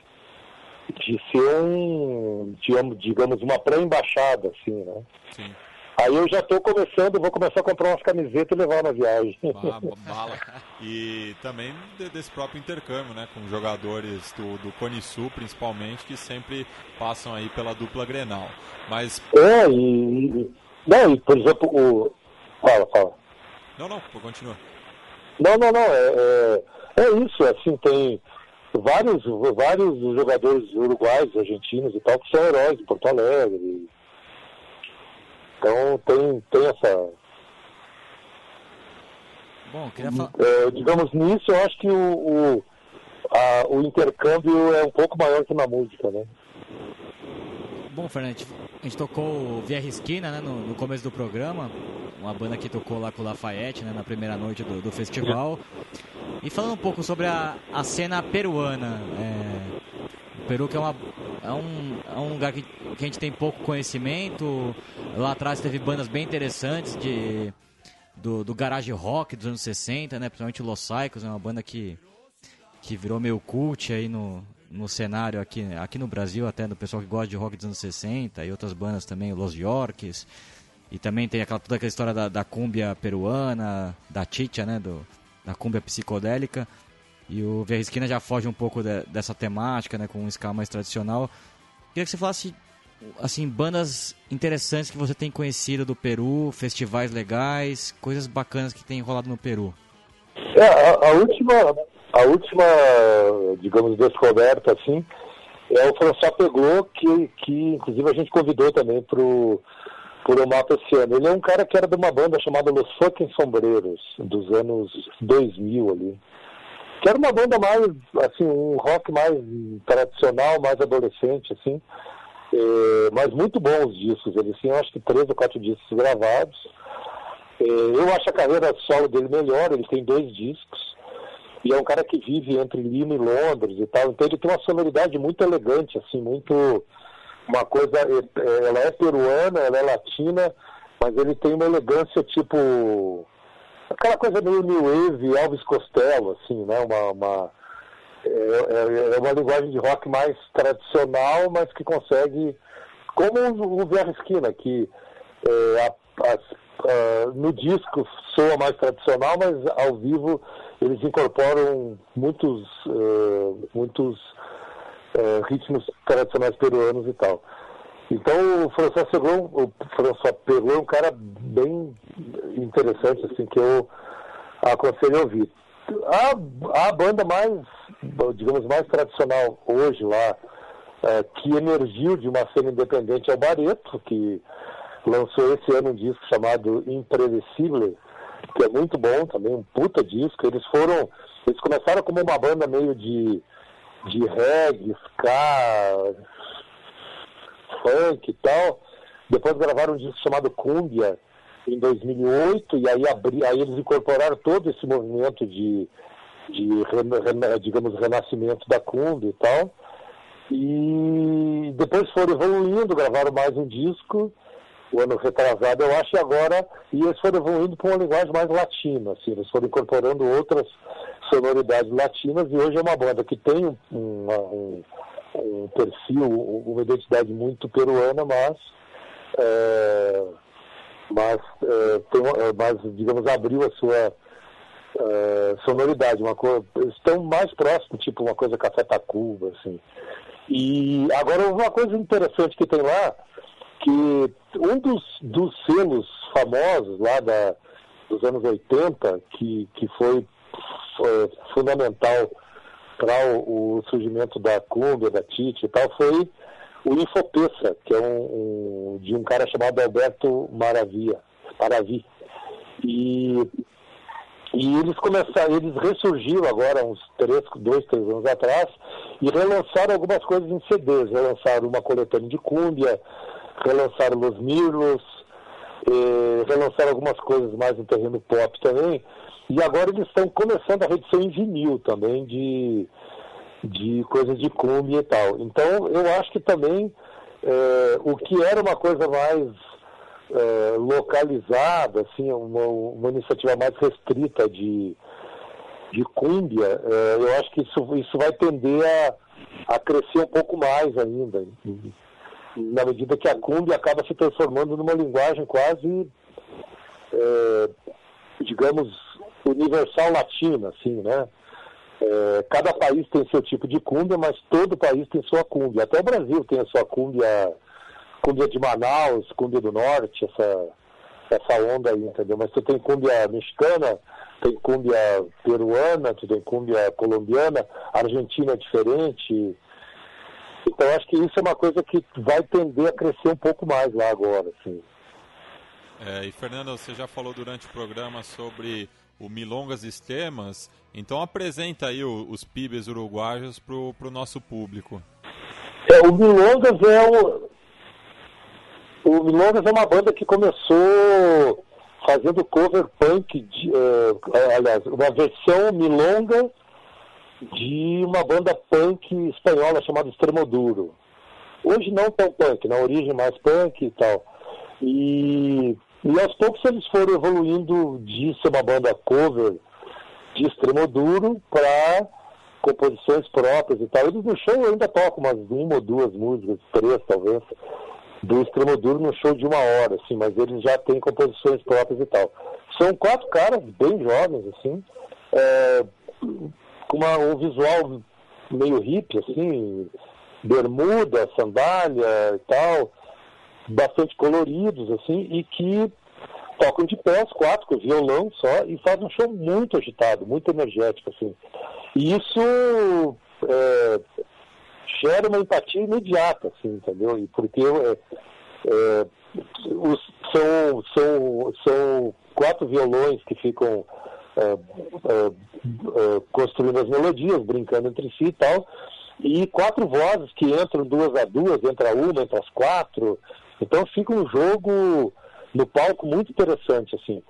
D: de ser um, digamos, digamos uma pré-embaixada, assim, né? Sim. Aí eu já estou começando, vou começar a comprar umas camisetas e levar na viagem.
A: Ah, bala. E também desse próprio intercâmbio, né? Com jogadores do, do Cone Sul, principalmente, que sempre passam aí pela dupla Grenal. Mas.
D: É, e. Não, e, por exemplo, o. Fala, fala.
A: Não, não, continua.
D: Não, não, não. É, é, é isso, assim, tem vários, vários jogadores uruguaios, argentinos e tal, que são heróis de Porto Alegre então tem, tem essa.
B: Bom, queria falar.
D: É, digamos, nisso eu acho que o, o, a, o intercâmbio é um pouco maior que na música, né?
B: Bom, Fernando, a gente tocou Via Esquina né, no, no, começo do programa, uma banda que tocou lá com o Lafayette né, na primeira noite do, do festival. E falando um pouco sobre a, a cena peruana, é, Peru que é, uma, é, um, é um lugar que, que a gente tem pouco conhecimento. Lá atrás teve bandas bem interessantes de, do, do garage rock dos anos 60, né? Principalmente Los Psychos, é uma banda que, que virou meio cult aí no, no cenário aqui, aqui no Brasil, até do pessoal que gosta de rock dos anos 60 e outras bandas também, Los Yorks. E também tem aquela, toda aquela história da, da cúmbia peruana, da chicha, né? Do, da cúmbia psicodélica. E o Verrisquina já foge um pouco de, dessa temática, né, com um ska mais tradicional. Queria que você falasse assim, bandas interessantes que você tem conhecido do Peru, festivais legais, coisas bacanas que tem rolado no Peru?
D: É, a, a última, a última, digamos, descoberta, assim, é o François Pegou, que, que inclusive a gente convidou também pro, pro mapa esse ano. Ele é um cara que era de uma banda chamada Los Fucking Sombreros, dos anos 2000 ali. Que era uma banda mais, assim, um rock mais tradicional, mais adolescente, assim. É, mas muito bons discos. Ele tinha, acho que, três ou quatro discos gravados. É, eu acho a carreira solo dele melhor, ele tem dois discos. E é um cara que vive entre Lima e Londres e tal. Então ele tem uma sonoridade muito elegante, assim, muito. Uma coisa. é, Ela é peruana, ela é latina, mas ele tem uma elegância tipo. Aquela coisa meio New Wave, Elvis Costello, assim, né? Uma. uma é, é- é uma linguagem de rock mais tradicional, mas que consegue. Como o, Verra Esquina, que é, a- as- ah, no disco soa mais tradicional, mas ao vivo eles incorporam muitos, eh, muitos eh, ritmos tradicionais peruanos e tal. Então o François Pegou, o François é um cara bem interessante, assim, que eu aconselho a ouvir. A, a banda mais, digamos, mais tradicional hoje lá, eh, que emergiu de uma cena independente é o Bareto, que lançou esse ano um disco chamado Imprevisível, que é muito bom também, um puta disco. Eles foram, eles começaram como uma banda meio de, de reggae, ska, funk e tal. Depois gravaram um disco chamado Cumbia em 2008 e aí, abri, aí eles incorporaram todo esse movimento de, de digamos, renascimento da cumbia e tal. E depois foram evoluindo, gravaram mais um disco o ano retrasado, eu acho, e agora, e eles foram evoluindo para uma linguagem mais latina, assim, eles foram incorporando outras sonoridades latinas, e hoje é uma banda que tem um, um, um perfil, uma identidade muito peruana, mas, é, mas, é, tem, é, mas, digamos, abriu a sua é, sonoridade, uma coisa, estão mais próximos, tipo uma coisa Café Tacuba, assim. E agora uma coisa interessante que tem lá, que um dos, dos selos famosos lá da, dos anos 80, que, que foi, foi fundamental para o, o surgimento da Cumbia, da Tite e tal, foi o Infopeça, que é um, um- de um cara chamado Alberto Maravia, Maravi. E, e eles começaram, eles ressurgiram agora uns três, dois, três anos atrás e relançaram algumas coisas em CDs. Relançaram uma coletânea de Cúmbia, relançaram Los Mirlos, eh, relançaram algumas coisas mais no terreno pop também. E agora eles estão começando a reedição em vinil também de, de coisas de cumbia e tal. Então eu acho que também eh, o que era uma coisa mais eh, localizada, assim, uma, uma iniciativa mais restrita de, de cúmbia, eh, eu acho que isso, isso vai tender a, a crescer um pouco mais ainda, na medida que a cúmbia acaba se transformando numa linguagem quase, digamos, universal latina, assim, né? É, cada país tem seu tipo de cúmbia, mas todo país tem sua cúmbia. Até o Brasil tem a sua cúmbia, cúmbia de Manaus, cúmbia do Norte, essa, essa onda aí, entendeu? Mas tu tem cúmbia mexicana, tem cúmbia peruana, tu tem cúmbia colombiana, Argentina é diferente. Então acho que isso é uma coisa que vai tender a crescer um pouco mais lá agora, assim.
A: É, e Fernando, você já falou durante o programa sobre o Milongas Extremas, então apresenta aí o- os pibes uruguaios pro, pro nosso público.
D: É, o Milongas é o. O Milongas é uma banda que começou fazendo cover punk, de, eh, aliás, uma versão milonga de uma banda punk espanhola chamada Extremoduro. Hoje não tão punk, na origem mais punk e tal. E, e aos poucos eles foram evoluindo de ser uma banda cover de Extremoduro para composições próprias e tal. Eles no show ainda tocam umas uma ou duas músicas, três talvez, do Extremoduro no show de uma hora, assim, mas eles já têm composições próprias e tal. São quatro caras bem jovens, assim, é, com uma- um visual meio hippie, assim, bermuda, sandália e tal, bastante coloridos, assim, e que tocam de pé os quatro, com violão só, e fazem um show muito agitado, muito energético, assim. E isso é, gera uma empatia imediata, assim, entendeu? E porque é, é, os, são, são, são quatro violões que ficam é, é, é, construindo as melodias, brincando entre si e tal, e quatro vozes que entram duas a duas, entra uma, entra as quatro. Então fica um jogo no palco muito interessante, assim.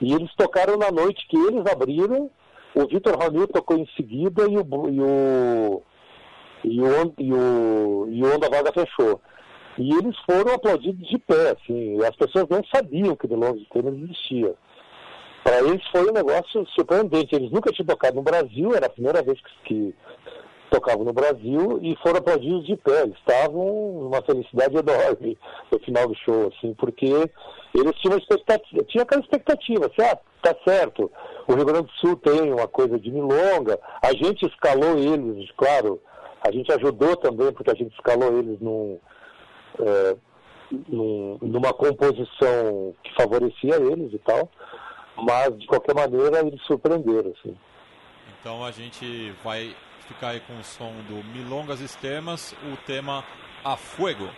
D: E eles tocaram na noite que eles abriram, o Vitor Ramil tocou em seguida e o, e o, e o, e o, e o Onda Vaga fechou. E eles foram aplaudidos de pé, assim, as pessoas não sabiam que o Milonga de Tênis existia. Para eles foi um negócio surpreendente, eles nunca tinham tocado no Brasil, era a primeira vez que tocavam no Brasil e foram aplaudidos de pé. Eles estavam numa felicidade enorme no final do show, assim, porque eles tinham expectativa, tinha aquela expectativa, assim, ah, tá certo, o Rio Grande do Sul tem uma coisa de milonga, a gente escalou eles, claro, a gente ajudou também, porque a gente escalou eles num, é, num, numa composição que favorecia eles e tal, mas de qualquer maneira eles surpreenderam, assim.
A: Então a gente vai ficar aí com o som do Milongas Esquemas, o tema A Fuego.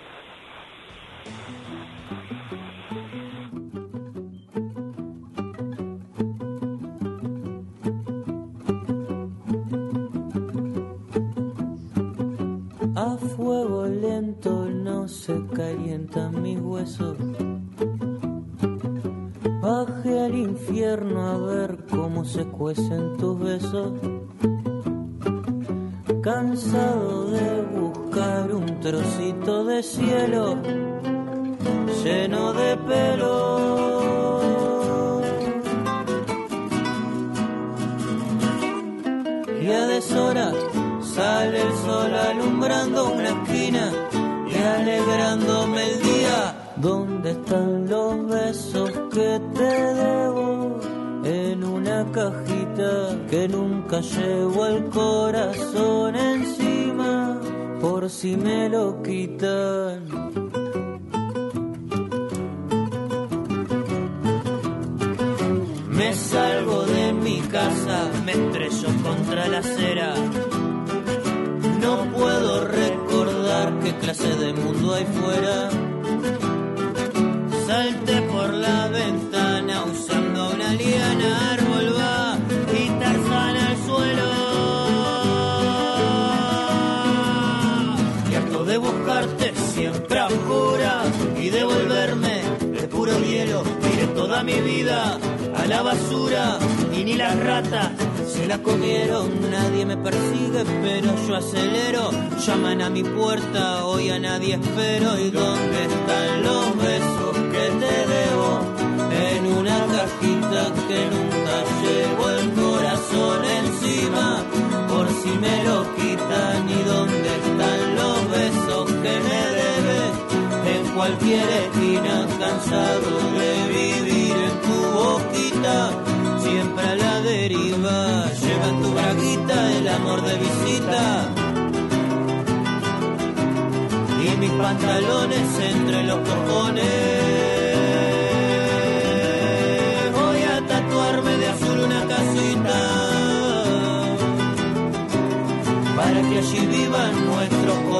F: A fuego lento no se calientan mis huesos. Bajé al infierno a ver cómo se cuecen tus besos. Cansado de buscar un trocito de cielo lleno de pelo. Y a deshora sale el sol alumbrando una esquina y alegrándome el día. ¿Dónde están los besos que te debo? Cajita que nunca llevo el corazón encima por si me lo quitan. Me salgo de mi casa, me estrello contra la acera. No puedo recordar qué clase de mundo hay fuera. Salté por la ventana usando una liana, mi vida a la basura y ni las ratas se la comieron. Nadie me persigue, pero yo acelero. Llaman a mi puerta, hoy a nadie espero. ¿Y dónde están los besos que te debo? En una cajita que nunca llevo el corazón encima. Por si me lo quitan, ¿y dónde están los besos que me debes? En cualquier esquina, cansado de vivir siempre a la deriva. Lleva en tu braguita el amor de visita. Y mis pantalones entre los cojones. Voy a tatuarme de azul una casita. Para que allí vivan nuestros corazones.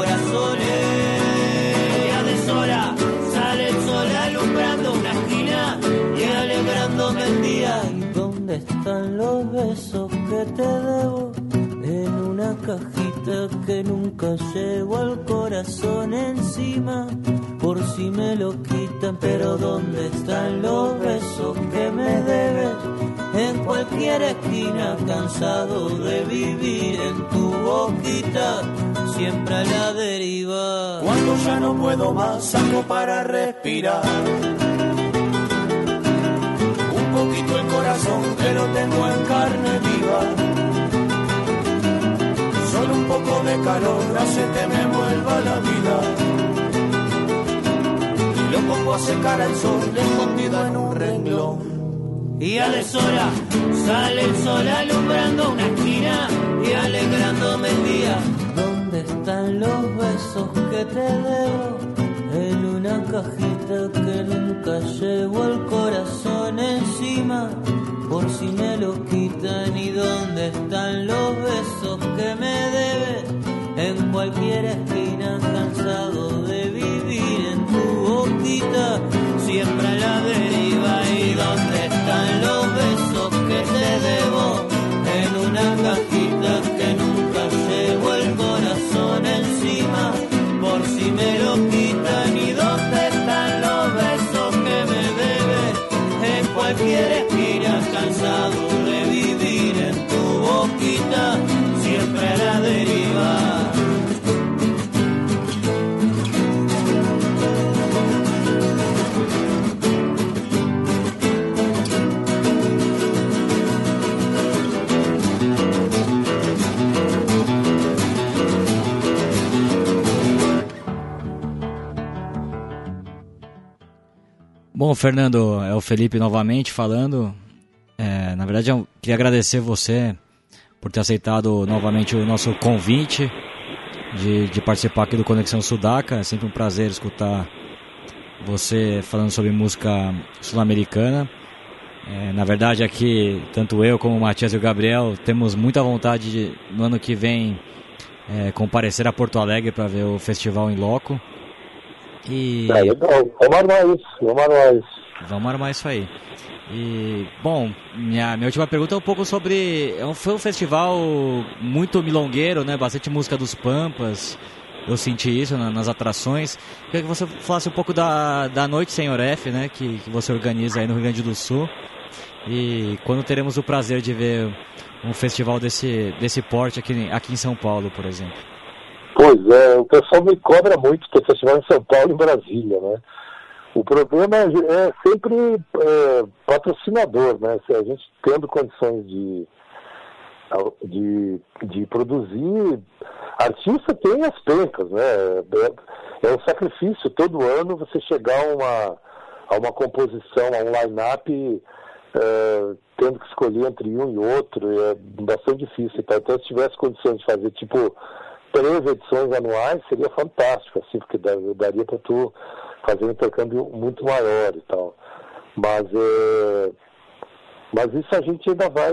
F: Están los besos que te debo? En una cajita que nunca llevo al corazón encima. Por si me lo quitan, pero ¿dónde están los besos que me debes? En cualquier esquina, cansado de vivir en tu boquita, siempre a la deriva.
E: Cuando ya no puedo más, saco para respirar. Poquito el corazón que lo tengo en carne viva. Solo un poco de calor hace que me vuelva la vida. Y lo pongo a secar al sol escondido en un renglón.
F: y a deshora sale el sol alumbrando una esquina y alegrándome el día. ¿Dónde están los besos que te debo? En una cajita que nunca llevo el corazón encima por si me lo quitan y dónde están los besos que me debes en cualquier esquina cansado de vivir en tu boquita siempre a la deriva y dónde están los besos que te debo. En una cajita que nunca llevo el corazón encima por si me lo
B: Bom, Fernando, é o Felipe novamente falando. É, na verdade, eu queria agradecer você por ter aceitado novamente o nosso convite de, de participar aqui do Conexão Sudaca. É sempre um prazer escutar você falando sobre música sul-americana. É, na verdade, aqui, tanto eu como o Matias e o Gabriel temos muita vontade de, no ano que vem, é, comparecer a Porto Alegre para ver o festival em loco. E...
D: É legal, vamos armar isso, vamos armar isso.
B: Vamos armar isso aí. E, bom, minha, minha última pergunta é um pouco sobre. é Foi um festival muito milongueiro, né? Bastante música dos Pampas. Eu senti isso na- nas atrações. Queria que você falasse um pouco da, da Noite Senhor F, né? Que, que você organiza aí no Rio Grande do Sul. E quando teremos o prazer de ver um festival desse, desse porte aqui, aqui em São Paulo, por exemplo.
D: Pois é, o pessoal me cobra muito ter festival em São Paulo e em Brasília, né? O problema é sempre é, patrocinador, né? Se a gente tendo condições de, de, de produzir, artista tem as pencas, né? É, é um sacrifício todo ano você chegar a uma, a uma composição, a um line-up é, tendo que escolher entre um e outro, é bastante difícil. Então, se tivesse condições de fazer, tipo, três edições anuais, seria fantástico, assim, porque dar- daria para tu fazer um intercâmbio muito maior e tal. Mas, é, mas isso a gente ainda vai,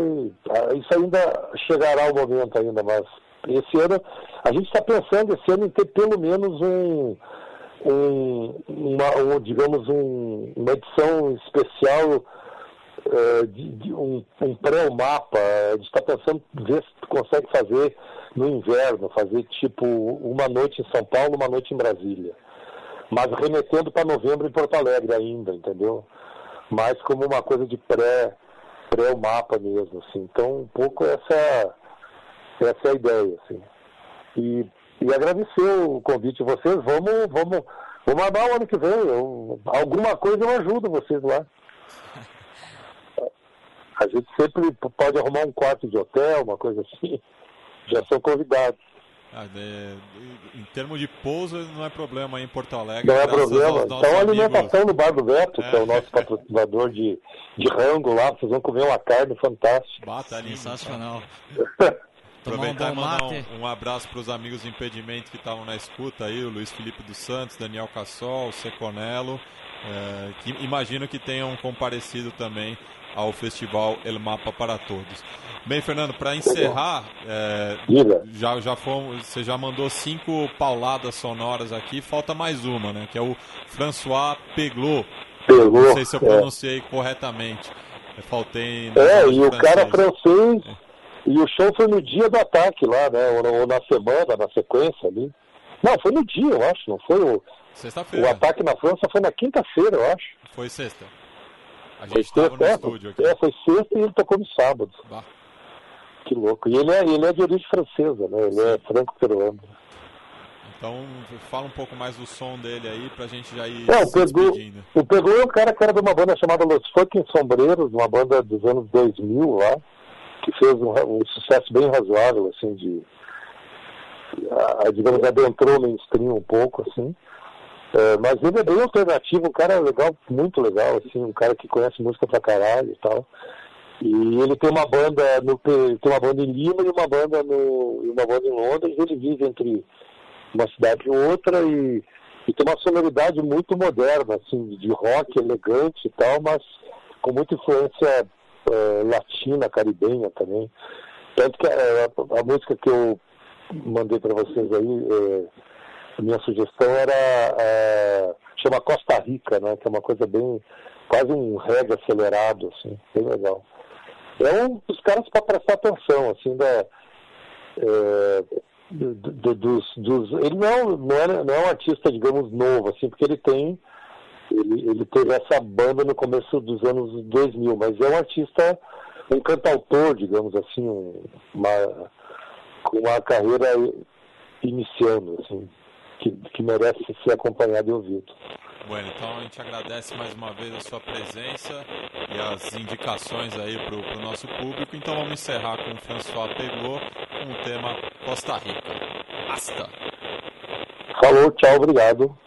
D: isso ainda chegará o momento ainda, mas esse ano, a gente está pensando esse ano em ter pelo menos um, um, uma, um, digamos, um, uma edição especial eh, de, de um, um pré-mapa. A gente está pensando ver se consegue fazer no inverno, fazer tipo uma noite em São Paulo, uma noite em Brasília. Mas remetendo para novembro em Porto Alegre ainda, entendeu? Mais como uma coisa de pré pré-mapa mesmo, assim. Então, um pouco essa, essa é a ideia, assim. E, e agradecer o convite de vocês. Vamos, vamos, vamos armar o ano que vem. Eu, alguma coisa eu ajudo vocês lá. A gente sempre pode arrumar um quarto de hotel, uma coisa assim. Já são convidados.
A: Ah, de- em termos de pouso, não é problema aí em Porto Alegre.
D: Não é problema. Então, alimentação no Bar do Veto, que é
A: É.
D: o nosso patrocinador de, de rango lá, vocês vão comer uma carne fantástica.
A: Bata ali.
B: Sensacional. Tomar um
A: Aproveitar e mandar
B: mate.
A: um, um abraço para os amigos do impedimento que estavam na escuta aí, o Luiz Felipe dos Santos, Daniel Cassol, o Seconello, eh, que imagino que tenham comparecido também ao festival El Mapa para Todos. Bem, Fernando, para encerrar,
D: Diga.
A: já, já fomos, você já mandou cinco pauladas sonoras aqui, falta mais uma, né? Que é o François Peglot.
D: Pegou.
A: Não sei se eu
D: é.
A: pronunciei corretamente. Eu faltei.
D: É, e o cara
A: francês.
D: francês, e o show foi no dia do ataque lá, né? Ou, na- ou na semana, na sequência ali. Não, foi no dia, eu acho, não foi o, o
A: Sexta-feira.
D: ataque na França foi na quinta-feira, eu acho.
A: Foi sexta. A
D: Foi
A: gente estava no
D: é,
A: estúdio aqui.
D: é, foi sexta e ele tocou no sábado.
A: Bah.
D: Que louco. E ele é, ele é de origem francesa, né? Ele é franco-peruano.
A: Então, fala um pouco mais do som dele aí pra gente já ir
D: É, o Pegou, o Pegou é um cara que era de uma banda chamada Los Fucking Sombreros, uma banda dos anos 2000 lá, que fez um, um sucesso bem razoável, assim, de... A, a, digamos, adentrou no mainstream um pouco, assim. É, mas ele é bem alternativo, um cara legal, muito legal, assim, um cara que conhece música pra caralho e tal. E ele tem uma banda no tem uma banda em Lima e uma banda no uma banda em Londres, ele vive entre uma cidade e outra e, e tem uma sonoridade muito moderna, assim, de rock elegante e tal, mas com muita influência é, latina, caribenha também. Tanto que a, a, música que eu mandei para vocês aí, é, minha sugestão era chama Costa Rica, né? Que é uma coisa bem quase um reggae acelerado, assim, bem legal. É um dos caras para prestar atenção, assim, da, é, do, dos, dos, ele não, não, é, não é um artista, digamos, novo, assim, porque ele tem ele, ele teve essa banda no começo dos anos 2000, mas é um artista, um cantautor, digamos assim, um, uma, com uma carreira iniciando, assim, que, que merece ser acompanhado e ouvido.
A: Bueno, então a gente agradece mais uma vez a sua presença e as indicações aí para o nosso público. Então vamos encerrar com o François Pegou com o tema Costa Rica. Basta!
D: Falou, tchau, obrigado.